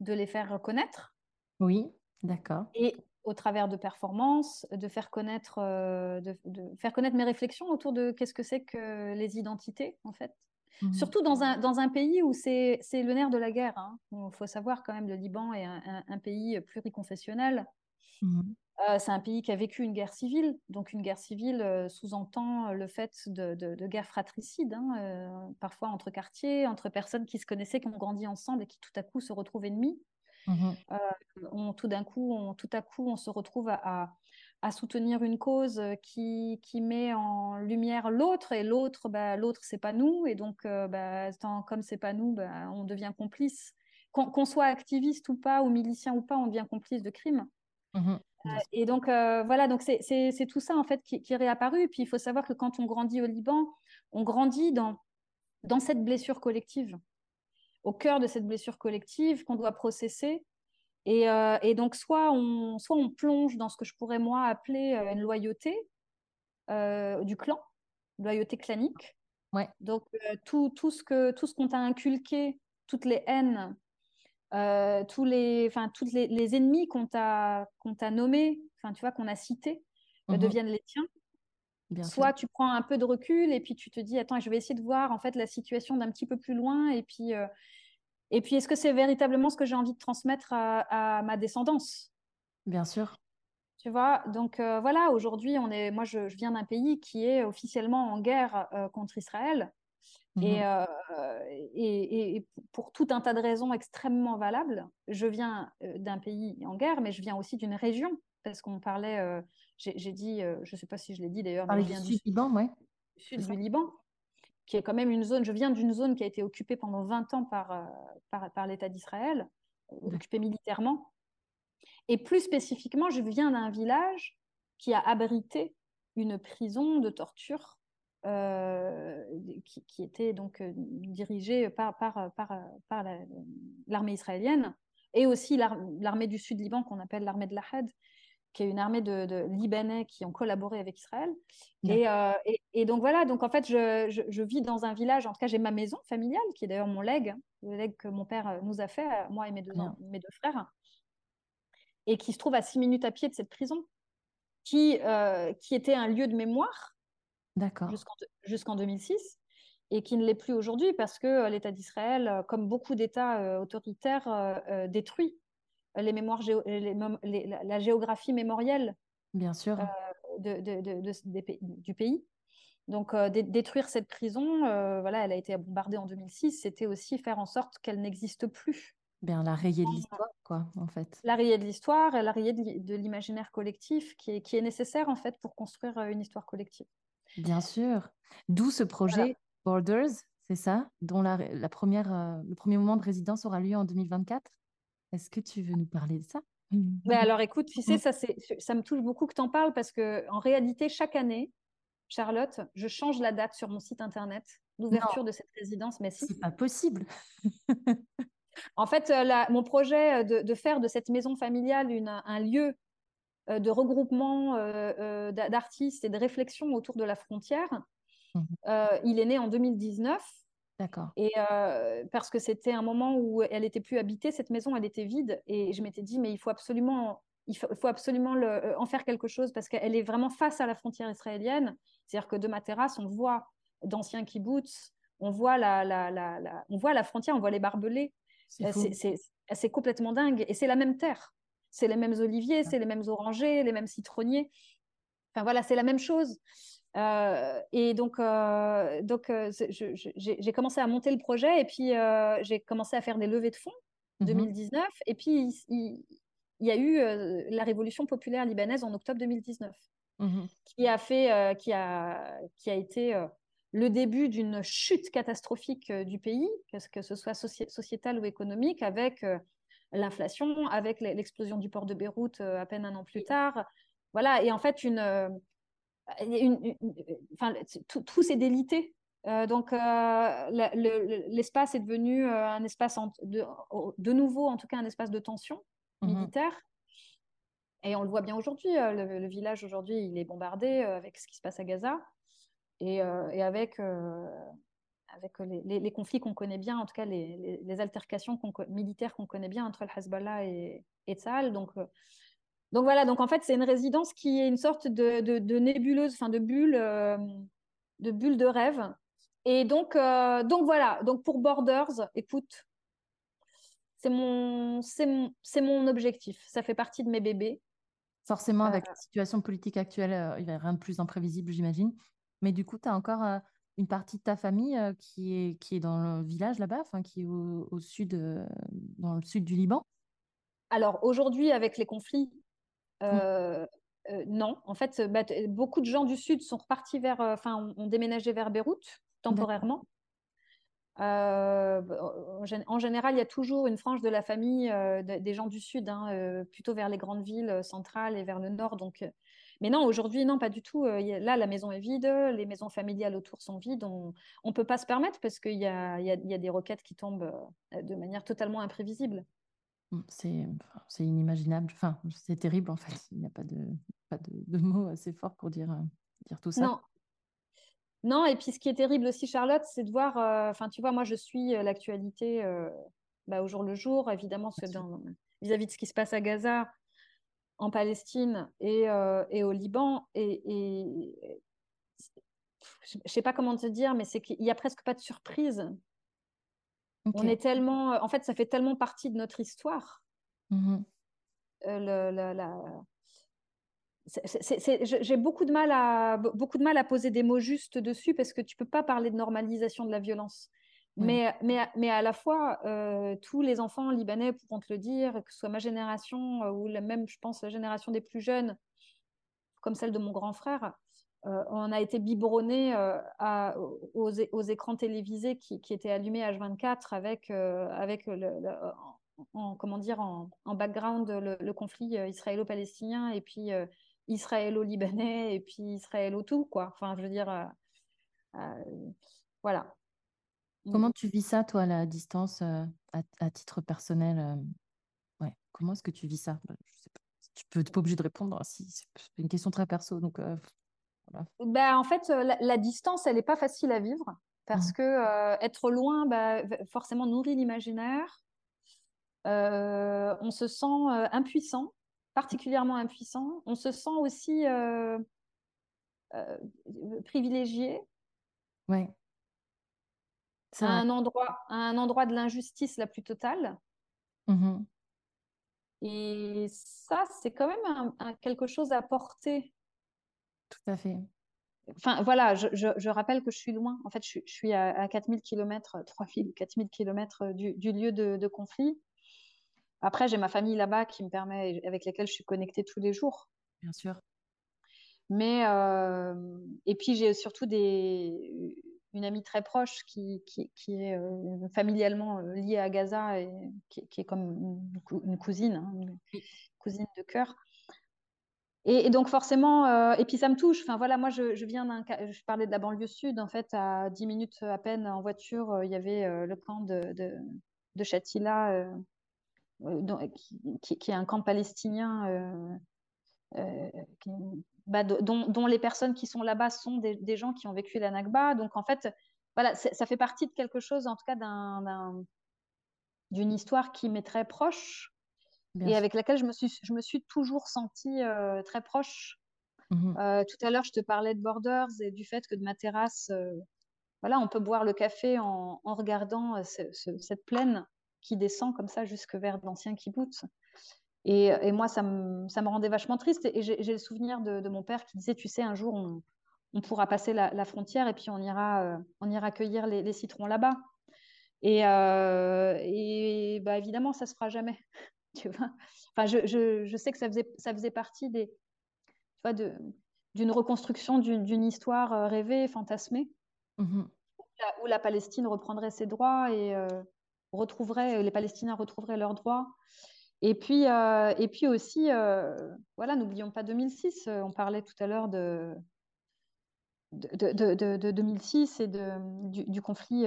de les faire connaître. Oui, d'accord. Et au travers de performances, de faire connaître, de, faire connaître mes réflexions autour de qu'est-ce que c'est que les identités, en fait. Mmh Surtout dans un, dans un pays où c'est le nerf de la guerre. Il hein. faut savoir quand même, le Liban est un, pays pluriconfessionnel. Mmh euh, c'est un pays qui a vécu une guerre civile. Donc une guerre civile euh, sous-entend le fait de, de, guerres fratricides, hein, euh, parfois entre quartiers, entre personnes qui se connaissaient, qui ont grandi ensemble et qui tout à coup se retrouvent ennemis. Mmh on, tout d'un coup, on, tout à coup, on se retrouve à à soutenir une cause euh, qui, qui met en lumière l'autre et l'autre bah, l'autre c'est pas nous. Et donc euh, bah, comme c'est pas nous bah, on devient complice. Qu'on soit activiste ou pas ou milicien ou pas on devient complice de crimes. Mmh euh, et donc voilà donc c'est tout ça en fait qui, qui est réapparu. Et puis il faut savoir que quand on grandit au Liban on grandit dans dans cette blessure collective au cœur de cette blessure collective qu'on doit processer euh, et, donc, soit on, soit on plonge dans ce que je pourrais, moi, appeler euh, une loyauté euh, du clan, loyauté clanique. Ouais. Donc, tout, tout ce que tout ce qu'on t'a inculqué, toutes les haines, tous les, toutes les, les ennemis qu'on t'a qu'on t'a nommés, enfin, tu vois, qu'on a cités, mmh deviennent les tiens. Soit tu prends un peu de recul et puis tu te dis, attends, je vais essayer de voir en fait la situation d'un petit peu plus loin et puis et puis, est-ce que c'est véritablement ce que j'ai envie de transmettre à, ma descendance? Bien sûr. Tu vois, donc euh, voilà, aujourd'hui, on est, moi, je, viens d'un pays qui est officiellement en guerre euh, contre Israël. Mmh euh, et, et, pour tout un tas de raisons extrêmement valables, je viens d'un pays en guerre, mais je viens aussi d'une région, parce qu'on parlait, j'ai dit, je ne sais pas si je l'ai dit d'ailleurs, mais je viens du Liban, ouais. sud du Liban qui est quand même une zone, je viens d'une zone qui a été occupée pendant 20 ans par, euh, par, par l'État d'Israël, occupée militairement. Et plus spécifiquement, je viens d'un village qui a abrité une prison de torture euh, qui, qui, était donc euh, dirigée par, par, par, par l'armée israélienne et aussi l'armée du Sud Liban qu'on appelle l'armée de l'Ahad, qui est une armée de, Libanais qui ont collaboré avec Israël. Euh, et, et, donc voilà, donc en fait, je, je, vis dans un village, en tout cas, j'ai ma maison familiale, qui est d'ailleurs mon legs, le legs que mon père euh, nous a fait, euh, moi et mes deux, mes deux frères, et qui se trouve à six minutes à pied de cette prison, qui, qui était un lieu de mémoire jusqu'en 2006 et qui ne l'est plus aujourd'hui parce que l'État d'Israël, comme beaucoup d'États autoritaires, détruit les mémoires la géographie mémorielle Bien sûr. Euh, de, du pays. Donc, euh, détruire cette prison, euh, voilà, elle a été bombardée en 2006, c'était aussi faire en sorte qu'elle n'existe plus. Bien, la rayer de l'histoire, quoi, en fait. La rayer de l'histoire et la rayer de l'imaginaire collectif qui est, qui est nécessaire, en fait, pour construire une histoire collective. Bien sûr. D'où ce projet Borders, c'est ça, dont la, la première, le premier moment de résidence aura lieu en 2024 est-ce que tu veux nous parler de ça? Mais alors écoute, tu sais, ça, ça me touche beaucoup que tu en parles parce que en réalité, chaque année, Charlotte, je change la date sur mon site internet d'ouverture de cette résidence. Mais si. C'est pas possible. en fait, euh, mon projet de, faire de cette maison familiale une, un lieu euh, de regroupement euh, d'artistes et de réflexion autour de la frontière, mmh il est né en 2019. D'accord. Et euh, parce que c'était un moment où elle était plus habitée, cette maison, elle était vide. Et je m'étais dit, mais il faut absolument, il faut, absolument le, en faire quelque chose parce qu'elle est vraiment face à la frontière israélienne. C'est-à-dire que de ma terrasse, on voit d'anciens kibbutz, on voit la, la, la, on voit la frontière, on voit les barbelés. C'est complètement dingue. Et c'est la même terre. C'est les mêmes oliviers, c'est les mêmes orangers, les mêmes citronniers. Enfin voilà, c'est la même chose. Euh, et donc, euh, donc euh, j'ai commencé à monter le projet et puis j'ai commencé à faire des levées de fonds en 2019. Mmh et puis, il, il y a eu la révolution populaire libanaise en octobre 2019, mmh qui a fait, qui a, qui a été le début d'une chute catastrophique du pays, que, ce soit sociétal ou économique, avec l'inflation, avec l'explosion du port de Beyrouth à peine un an plus tard. Voilà, et en fait, une, enfin, tout, s'est délité. donc, l'espace est devenu un espace de, de nouveau, en tout cas, un espace de tension mmh militaire. Et on le voit bien aujourd'hui. Le, le, village aujourd'hui, il est bombardé avec ce qui se passe à Gaza et, et avec avec les, les, conflits qu'on connaît bien, en tout cas les, les altercations militaires qu'on connaît bien entre le Hezbollah et, et. Donc, euh, donc voilà, donc en fait c'est une résidence qui est une sorte de, de, nébuleuse, enfin de bulle, euh, de bulle de rêve. Et donc, euh, donc voilà, donc pour Borders, écoute, c'est mon, c'est mon, mon objectif. Ça fait partie de mes bébés. Forcément, avec la situation politique actuelle, il n'y a rien de plus imprévisible, j'imagine. Mais du coup, tu as encore une partie de ta famille euh, qui, est, qui est dans le village là-bas, enfin, qui est au, sud, euh, dans le sud du Liban? Alors aujourd'hui, avec les conflits, euh, non. En fait, bah, beaucoup de gens du sud sont repartis vers, enfin, ont, déménagé vers Beyrouth temporairement. en général, il y a toujours une frange de la famille des gens du sud, hein, plutôt vers les grandes villes centrales et vers le nord. Donc, mais non, aujourd'hui, non, pas du tout. Euh, là, la maison est vide, les maisons familiales autour sont vides. On ne peut pas se permettre parce qu'il y a, y, a, y a, des roquettes qui tombent euh, de manière totalement imprévisible. Mmh, c'est inimaginable. Enfin, c'est terrible en fait. Il n'y a pas de, pas de, de, mots assez forts pour dire, euh, dire tout ça. Non. Non, et puis ce qui est terrible aussi, Charlotte, c'est de voir. Enfin, tu vois, moi, je suis l'actualité bah, au jour le jour, évidemment, vis-à-vis -vis de ce qui se passe à Gaza en Palestine et, euh, et au Liban. Et, et je ne sais pas comment te dire, mais c'est qu'il n'y a presque pas de surprise. On est tellement, en fait, ça fait tellement partie de notre histoire. Mmh euh, j'ai beaucoup de mal à beaucoup de mal à poser des mots justes dessus parce que tu peux pas parler de normalisation de la violence. Mais, mais, mais, à la fois, euh, tous les enfants libanais pourront te le dire, que ce soit ma génération euh, ou la même, je pense, la génération des plus jeunes, comme celle de mon grand frère, euh, on a été biberonnés aux, aux, écrans télévisés qui, étaient allumés H24 avec, avec le, en, comment dire, en, background le, conflit israélo-palestinien et puis israélo-libanais et puis israélo-tout, quoi. Enfin, je veux dire, voilà. Comment tu vis ça, toi, la distance, euh, à, titre personnel euh, ouais. Comment est-ce que tu vis ça? Tu peux pas obligé de répondre. Si, c'est une question très perso. Donc, euh, bah, en fait, la, distance, elle n'est pas facile à vivre parce mmh. que être loin, bah, forcément, nourrit l'imaginaire. on se sent impuissant, particulièrement impuissant. On se sent aussi privilégié. Ouais à un, endroit, un endroit de l'injustice la plus totale. Mmh Et ça, c'est quand même un, quelque chose à porter. Tout à fait. Enfin, voilà, je, je, rappelle que je suis loin. En fait, je, je suis à, à 4000 km, 3000 4000 km du, du lieu de, de, conflit. Après, j'ai ma famille là-bas qui me permet, avec laquelle je suis connectée tous les jours. Bien sûr. Mais, euh, et puis, j'ai surtout des, une amie très proche qui, qui, qui est euh, familialement euh, liée à Gaza et qui, qui est comme une, cousine, hein, une cousine de cœur. Et, donc forcément, euh, et puis ça me touche. Enfin voilà, moi je, viens d'un, je parlais de la banlieue sud. En fait, à 10 minutes à peine en voiture, il y avait le camp de, de, de qui, est un camp palestinien bah, dont, les personnes qui sont là-bas sont des, des, gens qui ont vécu la Nakba. Donc en fait, voilà, ça fait partie de quelque chose, en tout cas d'une histoire qui m'est très proche et avec laquelle je me suis, je me suis toujours sentie euh, très proche. Mmh euh, tout à l'heure, je te parlais de Borders et du fait que de ma terrasse, euh, voilà, on peut boire le café en, en regardant cette plaine qui descend comme ça jusque vers l'ancien kibbutz. Et, moi, ça me, ça me, rendait vachement triste. Et j'ai le souvenir de, mon père qui disait, tu sais, un jour, on, on pourra passer la, frontière et puis on ira, on ira cueillir les, citrons là-bas. Et, euh, et bah, évidemment, ça se fera jamais. Tu vois. Enfin, je, je, je, sais que ça faisait, ça faisait partie des, tu vois, de, d'une reconstruction d'une histoire euh, rêvée, fantasmée, mmh où, la, Palestine reprendrait ses droits et euh, retrouverait, les Palestiniens retrouveraient leurs droits. Et puis, euh, et puis aussi, voilà, n'oublions pas 2006, on parlait tout à l'heure de, de, de, de, 2006 et du, du, conflit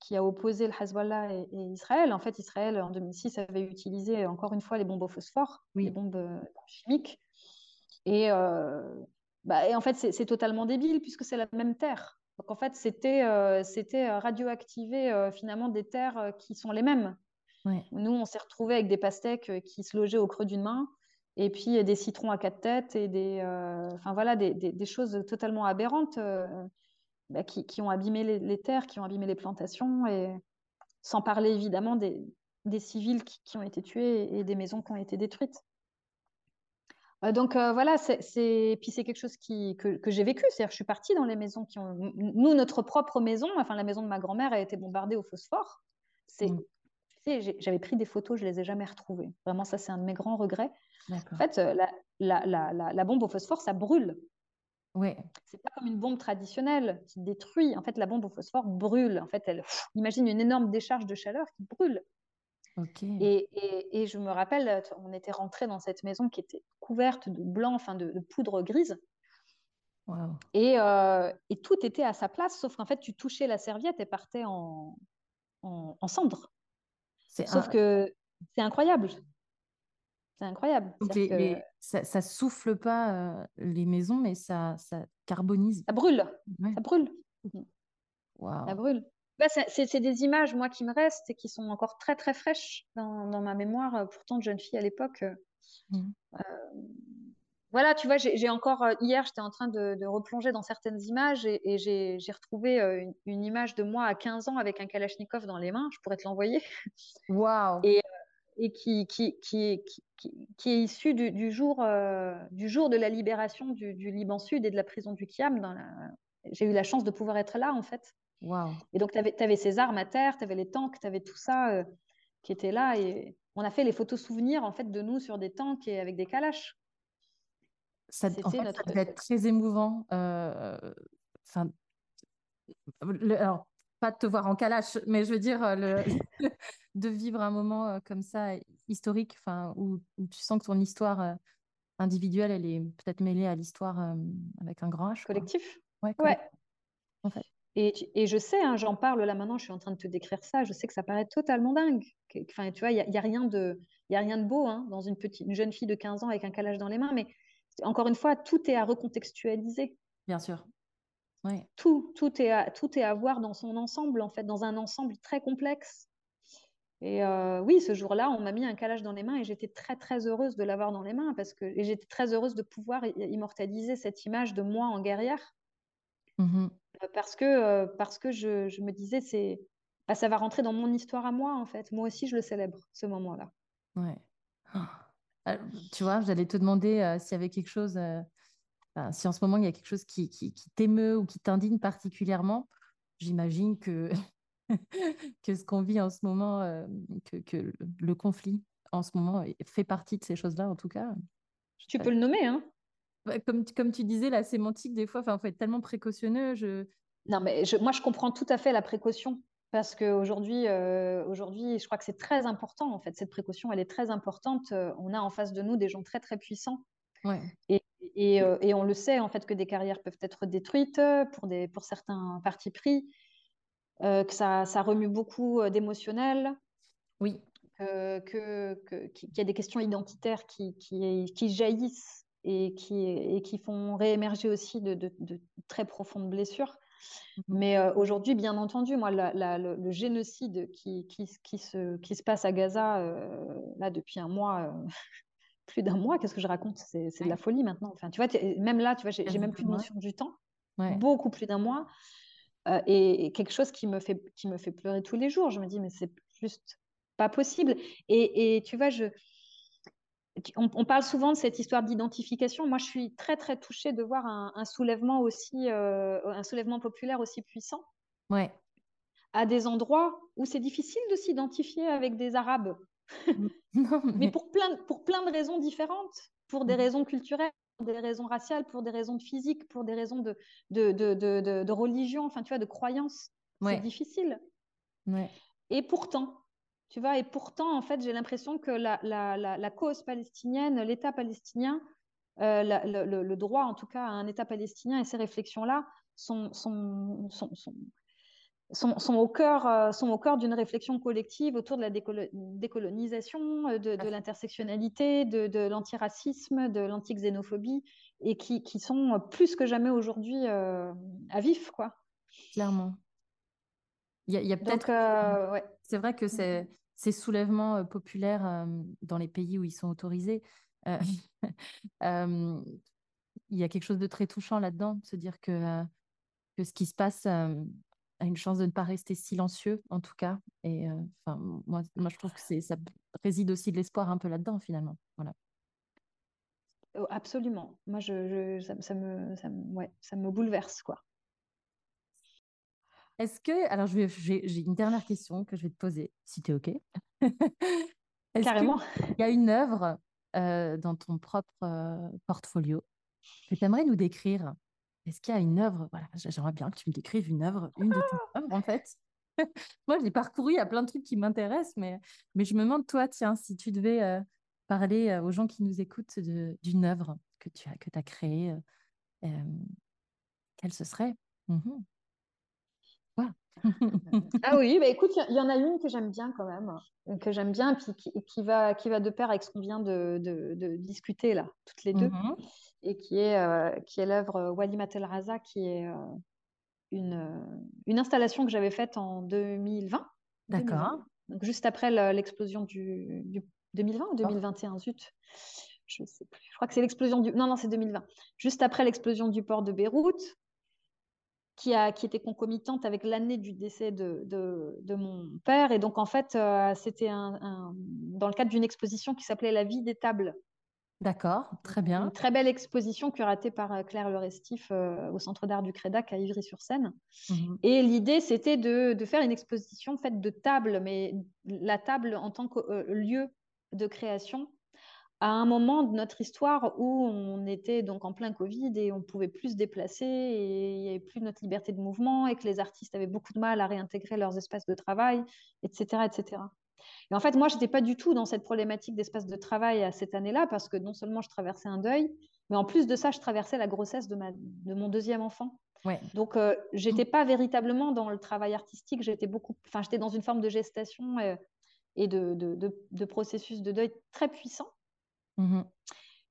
qui, a opposé le Hezbollah et, Israël. En fait, Israël, en 2006, avait utilisé encore une fois les bombes au phosphore, les bombes chimiques. Et, bah, et en fait, c'est totalement débile puisque c'est la même terre. Donc en fait, c'était euh, euh, radioactiver euh, finalement des terres qui sont les mêmes. Nous, on s'est retrouvés avec des pastèques qui se logeaient au creux d'une main, et puis des citrons à quatre têtes et des, enfin voilà, des, des, choses totalement aberrantes bah, qui, qui, ont abîmé les, terres, qui ont abîmé les plantations, et sans parler évidemment des, des civils qui, qui, ont été tués et des maisons qui ont été détruites. Euh, donc euh, voilà, c'est puis c'est quelque chose qui, que, j'ai vécu. C'est-à-dire, je suis partie dans les maisons qui ont. Nous, notre propre maison, enfin la maison de ma grand-mère, a été bombardée au phosphore. C'est, mmh. J'avais pris des photos, je les ai jamais retrouvées. Vraiment, ça c'est un de mes grands regrets. En fait, euh, la, la, la, la, bombe au phosphore, ça brûle. Ouais. C'est pas comme une bombe traditionnelle qui détruit. En fait, la bombe au phosphore brûle. En fait, elle imagine une énorme décharge de chaleur qui brûle. Et, et, je me rappelle, on était rentré dans cette maison qui était couverte de blanc, enfin de, poudre grise. Et, euh, et, tout était à sa place, sauf qu'en fait, tu touchais la serviette et partait en, en, cendres. Sauf que c'est incroyable. C'est incroyable. ça, ça, souffle pas euh, les maisons, mais ça, ça carbonise. Ça brûle. Ça brûle. Ça brûle. Bah, c'est des images, moi, qui me restent et qui sont encore très, très fraîches dans, ma mémoire, euh, pourtant de jeune fille à l'époque. Euh, mmh. euh, voilà, tu vois, j'ai encore, hier, j'étais en train de, replonger dans certaines images et, j'ai retrouvé une, image de moi à 15 ans avec un Kalachnikov dans les mains. Je pourrais te l'envoyer. Waouh! Et, et qui, qui, qui, qui, est issu du, jour, du jour de la libération du, Liban Sud et de la prison du Kiam. J'ai eu la chance de pouvoir être là, en fait. Et donc, tu avais, ces armes à terre, tu avais les tanks, tu avais tout ça euh, qui était là. Et on a fait les photos souvenirs en fait, de nous sur des tanks et avec des calaches. Ça, en fait, ça devait être très émouvant. Euh, enfin, alors, pas de te voir en calache, mais je veux dire, euh, le, <laughs> de vivre un moment comme ça, historique, enfin, où, où, tu sens que ton histoire individuelle, elle est peut-être mêlée à l'histoire avec un grand H. Collectif. Ouais, ouais. En fait. Et, je sais, hein, j'en parle là maintenant, je suis en train de te décrire ça, je sais que ça paraît totalement dingue. Enfin, tu vois, il n'y a, y a, rien de, y a rien de beau hein, dans une, petite, une jeune fille de 15 ans avec un calage dans les mains, mais encore une fois, tout est à recontextualiser. Bien sûr. Oui. Tout, tout, est à, tout est à voir dans son ensemble, en fait, dans un ensemble très complexe. Et euh, oui, ce jour-là, on m'a mis un calage dans les mains et j'étais très, très heureuse de l'avoir dans les mains parce que j'étais très heureuse de pouvoir immortaliser cette image de moi en guerrière. Mmh euh, parce que, euh, parce que je, je me disais, c'est, bah, ça va rentrer dans mon histoire à moi, en fait. Moi aussi, je le célèbre, ce moment-là. Ouais. Ah, tu vois, j'allais te demander euh, s'il y avait quelque chose, si en ce moment il y a quelque chose qui, qui, qui t'émeut ou qui t'indigne particulièrement. J'imagine que, <laughs> que ce qu'on vit en ce moment, que, que, le conflit en ce moment fait partie de ces choses-là, en tout cas. Tu peux le nommer, hein comme, comme tu disais, la sémantique, des fois, il faut être tellement précautionneux. Je... Non, mais moi, je comprends tout à fait la précaution. Parce qu'aujourd'hui, euh, aujourd'hui, je crois que c'est très important, en fait. Cette précaution, elle est très importante. Euh, on a en face de nous des gens très, très puissants. Ouais. Et, et, euh, et, on le sait, en fait, que des carrières peuvent être détruites pour, des, pour certains partis pris, que ça, ça remue beaucoup d'émotionnel. Oui. que, que, qu'il y a des questions identitaires qui, qui, qui jaillissent et qui, et qui font réémerger aussi de, de, très profondes blessures. Mmh Mais euh, aujourd'hui, bien entendu, moi, le, génocide qui, qui, qui, se, qui se passe à Gaza, euh, là, depuis un mois, euh, <laughs> plus d'un mois, qu'est-ce que je raconte? C'est de la folie maintenant. Enfin, tu vois, même là, tu vois, j'ai même plus de notion du temps. Beaucoup plus d'un mois. Et, quelque chose qui me, fait, qui me fait pleurer tous les jours. Je me dis, mais c'est juste pas possible. Et, et tu vois, je, on, parle souvent de cette histoire d'identification. Moi, je suis très très touchée de voir un, soulèvement aussi, euh, un soulèvement populaire aussi puissant. Ouais. À des endroits où c'est difficile de s'identifier avec des Arabes. <laughs> mais... pour, plein, pour plein de raisons différentes, pour des mmh. raisons culturelles, pour des raisons raciales, pour des raisons de physique, pour des raisons de, de, de, de, religion, enfin, tu vois, de croyance. C'est difficile. Et pourtant, tu vois, et pourtant, en fait, j'ai l'impression que la, la, la, cause palestinienne, l'État palestinien, euh, le, le, droit, en tout cas, à un État palestinien et ces réflexions-là sont, sont, sont, sont, sont, au cœur, euh, sont au cœur d'une réflexion collective autour de la décolonisation, euh, de, de l'intersectionnalité, de, de l'antiracisme, de l'anti-xénophobie, et qui, qui, sont plus que jamais aujourd'hui euh, à vif, quoi. Clairement. Il y a, peut-être. ouais. C'est vrai que c'est, ces soulèvements populaires dans les pays où ils sont autorisés, <laughs> il y a quelque chose de très touchant là-dedans, de se dire que, que ce qui se passe a une chance de ne pas rester silencieux, en tout cas. Et euh, enfin, moi, moi, je trouve que ça réside aussi de l'espoir un peu là-dedans, finalement. Voilà. Oh, absolument. Moi, je, ça, ça, me, ça, ouais, ça me bouleverse, quoi. Est-ce que, alors, j'ai, une dernière question que je vais te poser, si tu es OK. <laughs> Carrément. Il y a une œuvre euh, dans ton propre euh, portfolio que tu aimerais nous décrire? Est-ce qu'il y a une œuvre Voilà, j'aimerais bien que tu me décrives une œuvre, une de tes ah! œuvres en fait. <laughs> Moi, j'ai parcouru, il y a plein de trucs qui m'intéressent, mais, mais je me demande, toi, tiens, si tu devais euh, parler aux gens qui nous écoutent d'une œuvre que tu as, que as créée, quelle ce serait? Mmh <laughs> ah oui, bah écoute, il y, en a une que j'aime bien quand même, que j'aime bien, puis qui, qui, va, qui va de pair avec ce qu'on vient de, de, de, discuter là, toutes les deux. Mmh et qui est, euh, qui est l'œuvre Walimat El Raza, qui est euh, une, euh, une installation que j'avais faite en 2020. D'accord. Donc juste après l'explosion du, 2020 ou 2021, zut. Je sais plus. Je crois que c'est l'explosion du. Non, non, c'est 2020. Juste après l'explosion du port de Beyrouth, qui, a, qui était concomitante avec l'année du décès de, de, mon père. Et donc, en fait, c'était un, dans le cadre d'une exposition qui s'appelait La vie des tables, D'accord, très bien. Une très belle exposition curatée par euh, Claire Le Restif euh, au Centre d'art du Crédac à Ivry-sur-Seine. Mmh Et l'idée, c'était de, de, faire une exposition faite de tables, mais la table en tant que euh, lieu de création à un moment de notre histoire où on était donc en plein Covid et on pouvait plus se déplacer et il n'y avait plus notre liberté de mouvement et que les artistes avaient beaucoup de mal à réintégrer leurs espaces de travail, etc., etc. Et en fait, moi, je n'étais pas du tout dans cette problématique d'espace de travail à cette année-là, parce que non seulement je traversais un deuil, mais en plus de ça, je traversais la grossesse de, ma, de mon deuxième enfant. Ouais. Donc, euh, je n'étais pas véritablement dans le travail artistique, j'étais beaucoup, enfin, j'étais dans une forme de gestation et, et de, de, de, processus de deuil très puissant mmh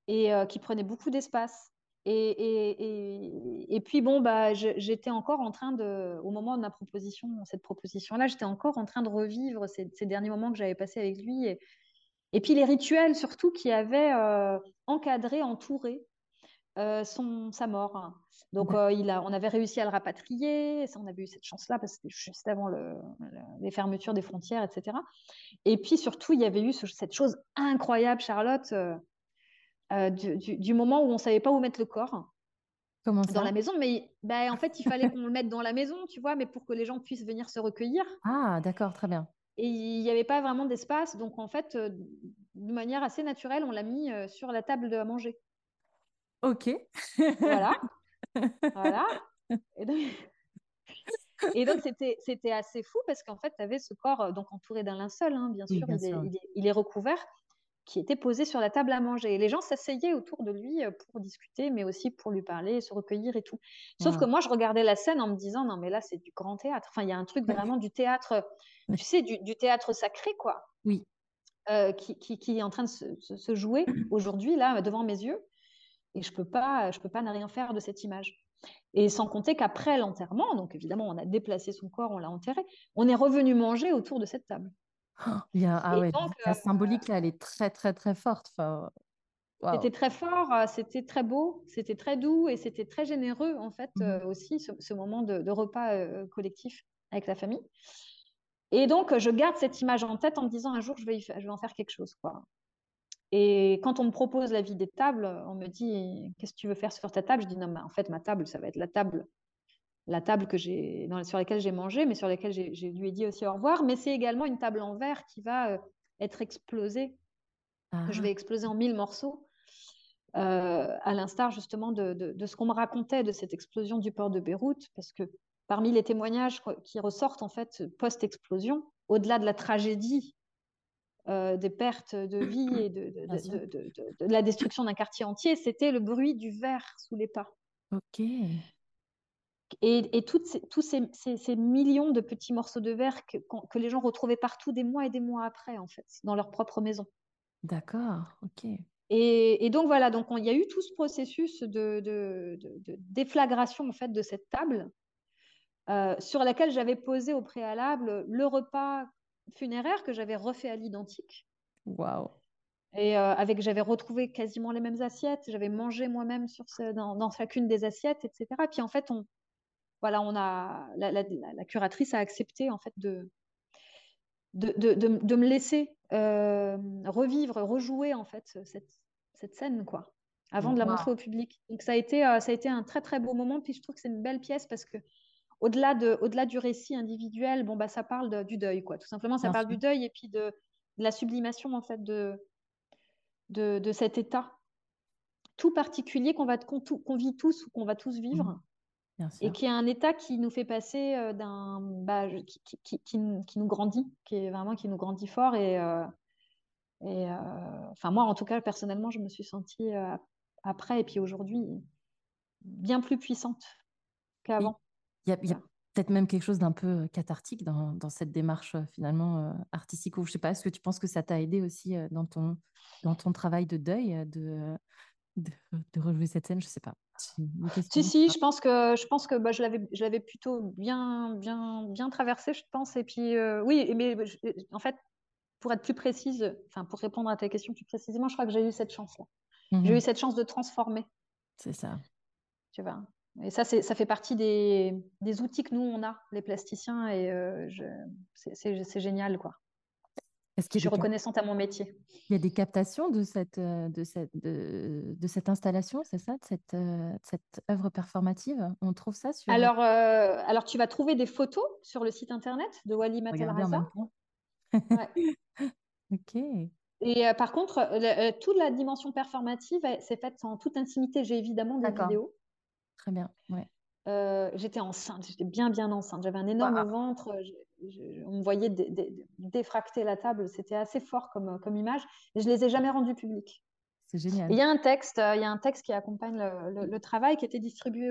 et euh, qui prenait beaucoup d'espace. Et, et, puis, bon, bah, j'étais encore en train de, au moment de ma proposition, cette proposition-là, j'étais encore en train de revivre ces, derniers moments que j'avais passés avec lui. Et, et, puis les rituels, surtout, qui avaient euh, encadré, entouré euh, son, sa mort. Donc, euh, il a, on avait réussi à le rapatrier. Ça, on avait eu cette chance-là parce que c'était juste avant le, les fermetures des frontières, etc. Et puis, surtout, il y avait eu cette chose incroyable, Charlotte euh, du, moment où on savait pas où mettre le corps. Comment Dans la maison, mais bah, en fait, il fallait qu'on le mette dans la maison, tu vois, mais pour que les gens puissent venir se recueillir. Ah, d'accord, très bien. Et il n'y avait pas vraiment d'espace, donc en fait, de manière assez naturelle, on l'a mis sur la table de à manger. Ok. voilà. <laughs> voilà. <laughs> Et donc, c'était, c'était assez fou parce qu'en fait, tu avais ce corps donc entouré d'un linceul, hein, bien, sûr, il, est, recouvert, qui était posé sur la table à manger. Et les gens s'asseyaient autour de lui euh, pour discuter, mais aussi pour lui parler, se recueillir et tout. Sauf que moi, je regardais la scène en me disant, non, mais là, c'est du grand théâtre. Enfin, il y a un truc vraiment du théâtre, tu sais, du, théâtre sacré, quoi. Oui. Euh, qui, qui, est en train de se, jouer <clears throat> aujourd'hui, là, devant mes yeux. Et je peux pas, je peux pas ne rien faire de cette image. Et sans compter qu'après l'enterrement, donc évidemment, on a déplacé son corps, on l'a enterré, on est revenu manger autour de cette table. Il ah ouais, la symbolique, là, elle est très, très, très forte. Enfin, C'était très fort, euh, c'était très beau, c'était très doux et c'était très généreux, en fait, mmh euh, aussi, ce, moment de, repas euh, collectif avec la famille. Et donc, je garde cette image en tête en me disant un jour, je vais, je vais en faire quelque chose. Quoi. Et quand on me propose la vie des tables, on me dit Qu'est-ce que tu veux faire sur ta table? Je dis Non, mais en fait, ma table, ça va être la table la table que j'ai, sur laquelle j'ai mangé, mais sur laquelle j'ai, lui ai dit aussi au revoir. Mais c'est également une table en verre qui va euh, être explosé, que je Ah, vais exploser en mille morceaux. euh, à l'instar justement de, de- de ce qu'on me racontait de cette explosion du port de Beyrouth, parce que parmi les témoignages qui ressortent en fait post-explosion, au-delà de la tragédie euh, des pertes de vie et <coughs> de, la destruction d'un quartier entier, c'était le bruit du verre sous les pas. Ok. Et, et toutes ces- tous ces, ces- ces millions de petits morceaux de verre que, que les gens retrouvaient partout des mois et des mois après, en fait, dans leur propre maison. D'accord. Ok. Et, et donc voilà, donc on- il y a eu tout ce processus de, de- de- de déflagration en fait de cette table euh, sur laquelle j'avais posé au préalable le repas funéraire que j'avais refait à l'identique. Waouh. Et euh, avec, j'avais retrouvé quasiment les mêmes assiettes, j'avais mangé moi-même sur ce, dans, dans chacune des assiettes, etc. Et puis en fait, on, voilà, on a, la, la- la- la curatrice a accepté en fait de, de, de, de, de me laisser euh, revivre, rejouer en fait cette, cette scène, quoi, avant de la montrer au public. Donc ça a été, euh, ça a été un très très beau moment. Puis je trouve que c'est une belle pièce parce que au-delà de, au-delà du récit individuel, bon bah ça parle de- du deuil, quoi. Tout simplement, ça parle du deuil et puis de, de la sublimation en fait de, de, de cet état tout particulier qu'on va qu'on tout- qu'on vit tous ou qu'on va tous vivre. Bien et qui est un état qui nous fait passer euh, d'un bah, qui, qui, qui, qui nous grandit, qui est vraiment qui nous grandit fort et euh, et euh, moi en tout cas personnellement je me suis sentie après et puis aujourd'hui bien plus puissante qu'avant. Il y a, y peut-être même quelque chose d'un peu euh, cathartique dans, dans cette démarche euh, finalement euh, artistique. Ou je sais pas, est-ce que tu penses que ça t'a aidé aussi euh, dans ton, dans ton travail de deuil, de, de, de rejouer cette scène? Je sais pas. Si si, je pense que je pense que bah, je l'avais je l'avais plutôt bien bien bien traversé je pense et puis euh, oui mais je- en fait pour être plus précise enfin pour répondre à ta question plus précisément je crois que j'ai eu cette chance là. J'ai Mhm. eu cette chance de transformer C'est ça. tu vois? Et ça, ça fait partie des, des outils que nous, on a, les plasticiens, et euh, c'est, génial, quoi. Est-ce Je suis reconnaissante à mon métier. il y a des captations de cette, euh, de cette, de, de cette installation, c'est ça, de cette, euh, de cette œuvre performative? On trouve ça sur. Alors, euh, alors, tu vas trouver des photos sur le site internet de Wali Matalraza. Ouais. <laughs> Ok. Et euh, par contre, le- euh, toute la dimension performative, c'est faite en toute intimité. J'ai évidemment des vidéos. Très bien. Ouais. Euh, j'étais enceinte, j'étais bien bien enceinte. J'avais un énorme ventre. je- je- on me voyait dé- dé- défracter la table. C'était assez fort comme, comme image. Et je les ai jamais rendus publics. C'est génial. Il y a un texte, euh, il y a un texte qui accompagne le, le- le travail qui était distribué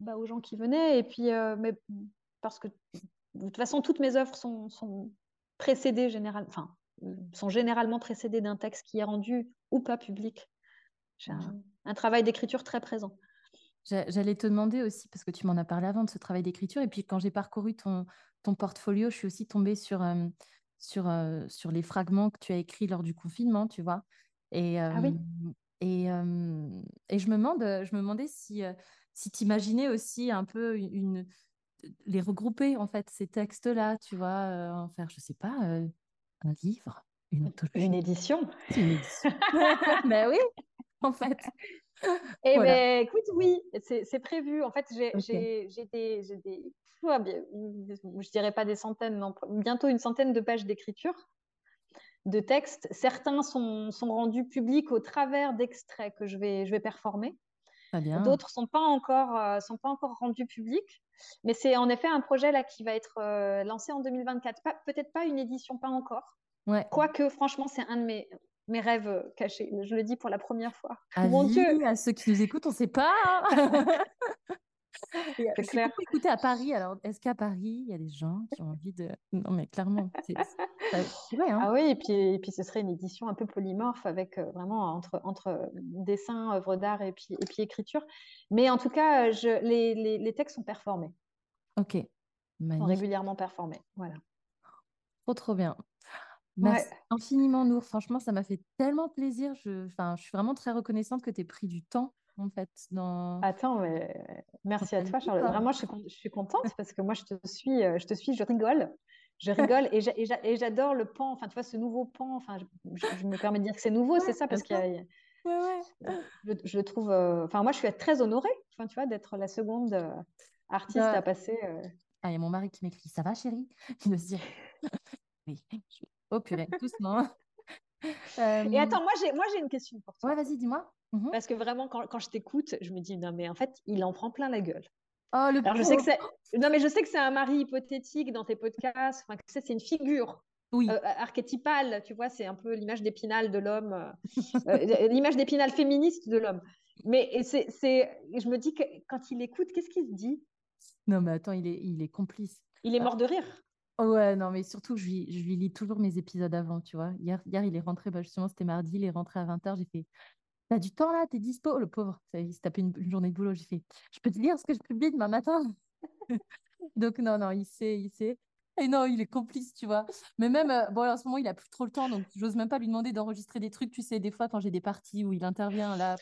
bah, aux gens qui venaient. Et puis, euh, mais parce que de toute façon, toutes mes œuvres sont, sont précédées généralement, enfin, euh, sont généralement précédées d'un texte qui est rendu ou pas public. J'ai un, un travail d'écriture très présent. J'a- J'allais te demander aussi, parce que tu m'en as parlé avant de ce travail d'écriture, et puis quand j'ai parcouru ton, ton portfolio, je suis aussi tombée sur, euh, sur, euh, sur les fragments que tu as écrits lors du confinement, tu vois. Et, Ah oui. euh, et, euh, et je me demande, je me demandais si, euh, si tu imaginais aussi un peu une, les regrouper, en fait, ces textes-là, tu vois, euh, en faire, je sais pas, euh, un livre, une Une édition. une édition. <laughs> <laughs> Ben oui, en fait. <laughs> Eh Voilà. ben, écoute, oui, c'est prévu. En fait, j'ai Ok. j'ai- j'ai des, des bien, je dirais pas des centaines, non, bientôt une centaine de pages d'écriture, de textes. Certains sont, sont rendus publics au travers d'extraits que je vais, je vais performer. Bien. D'autres sont pas encore, euh, sont pas encore rendus publics. Mais c'est en effet un projet là qui va être euh, lancé en 2024. Pas- Peut-être pas une édition, pas encore. Ouais. Quoique, franchement, c'est un de mes, mes rêves euh, cachés. Je le dis pour la première fois. Mon Avis Dieu, à ceux qui nous écoutent, on ne sait pas. hein. <laughs> Euh, C'est clair. écouté à Paris. Alors, est-ce qu'à Paris, il y a des gens qui ont envie de... Non, mais clairement, c'est pourrait, hein. Ah oui, et puis, et puis ce serait une édition un peu polymorphe avec euh, vraiment entre, entre dessin, œuvre d'art et puis, et puis écriture. Mais en tout cas, je, les, les, les textes sont performés, Ok, sont magnifique. régulièrement performés. Voilà. Trop, trop bien. Merci Ouais. infiniment, Nour. Franchement, ça m'a fait tellement plaisir. Je, enfin, je suis vraiment très reconnaissante que tu aies pris du temps, en fait, dans... Attends, mais merci à toi, Charlotte. Vraiment, je suis, je suis contente parce que moi, je te suis, euh, je te suis, je rigole. Je <laughs> rigole et j'a- et j'a- et j'adore le pan, enfin, tu vois, ce nouveau pan. Enfin, je, me permets de dire que c'est nouveau, c'est ça, parce qu'il y sûr. a, Ouais, ouais. je, je le trouve. euh, Enfin, moi, je suis très honorée, enfin, tu vois, d'être la seconde euh, artiste à passer. euh, Ah, il y a mon mari qui m'écrit. Ça va, chérie? Il se dire. Oui, je- Oh purée, doucement. <laughs> Et attends, moi j'ai, moi j'ai une question pour toi. Ouais, vas-y, dis-moi. Mhm. Parce que vraiment, quand, quand je t'écoute, je me dis, non, mais en fait, il en prend plein la gueule. Oh, le Alors, je sais que c'est... Non, mais je sais que c'est un mari hypothétique dans tes podcasts. Enfin, que c'est une figure oui. euh, archétypale, tu vois, c'est un peu l'image d'épinal de l'homme, euh, euh, l'image <laughs> d'épinal féministe de l'homme. Mais c'est, c'est, je me dis que quand il écoute, qu'est-ce qu'il se dit? Non, mais attends, il est, il est complice. Il est mort de rire. Ouais, non, mais surtout, je lui, je lui lis toujours mes épisodes avant, tu vois. Hier, hier il est rentré, bah, justement, c'était mardi, il est rentré à 20h, j'ai fait T'as du temps là, t'es dispo Le pauvre, il s'est tapé une, journée de boulot. J'ai fait Je peux te lire ce que je publie demain matin <laughs> Donc, non, non, il sait, il sait. Et non, il est complice, tu vois. Mais même, euh, bon, en ce moment, il a plus trop le temps, donc j'ose même pas lui demander d'enregistrer des trucs. Tu sais, des fois, quand j'ai des parties où il intervient, là,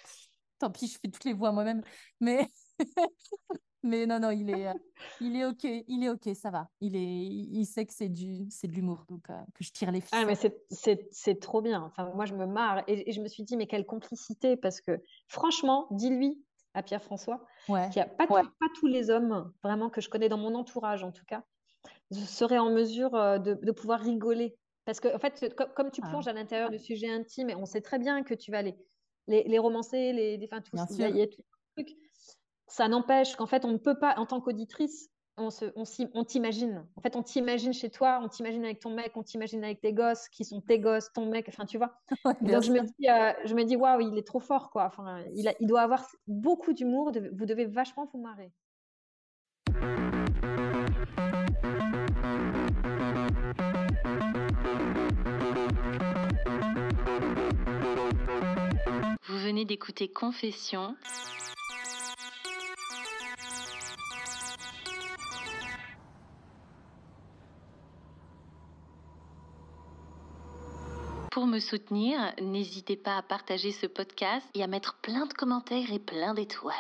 tant pis, je fais toutes les voix moi-même. Mais <laughs> Mais non, non, il est, euh, il est OK, il est OK, ça va. Il, est, il sait que c'est du, c'est de l'humour, donc euh, que je tire les ficelles. Ah, mais c'est, c'est, c'est trop bien. Enfin, moi, je me marre et, et, je me suis dit, mais quelle complicité, parce que franchement, dis-lui à Pierre-François ouais. qu'il n'y a pas, ouais. pas tous les hommes, vraiment, que je connais dans mon entourage, en tout cas, seraient en mesure euh, de, de pouvoir rigoler. Parce que, en fait, comme, comme tu plonges ah. à l'intérieur du sujet intime, et on sait très bien que tu vas les, les, les romancer, les, les, enfin, tout, il y a, il y a tout truc ça n'empêche qu'en fait, on ne peut pas, en tant qu'auditrice, on, se, on, on t'imagine. En fait, on t'imagine chez toi, on t'imagine avec ton mec, on t'imagine avec tes gosses, qui sont tes gosses, ton mec, enfin, tu vois. <laughs> Ouais, Donc, je me, dis, euh, je me dis, waouh, il est trop fort, quoi. Enfin, il, a, il doit avoir beaucoup d'humour, de, vous devez vachement vous marrer. Vous venez d'écouter Confession. Pour me soutenir, n'hésitez pas à partager ce podcast et à mettre plein de commentaires et plein d'étoiles.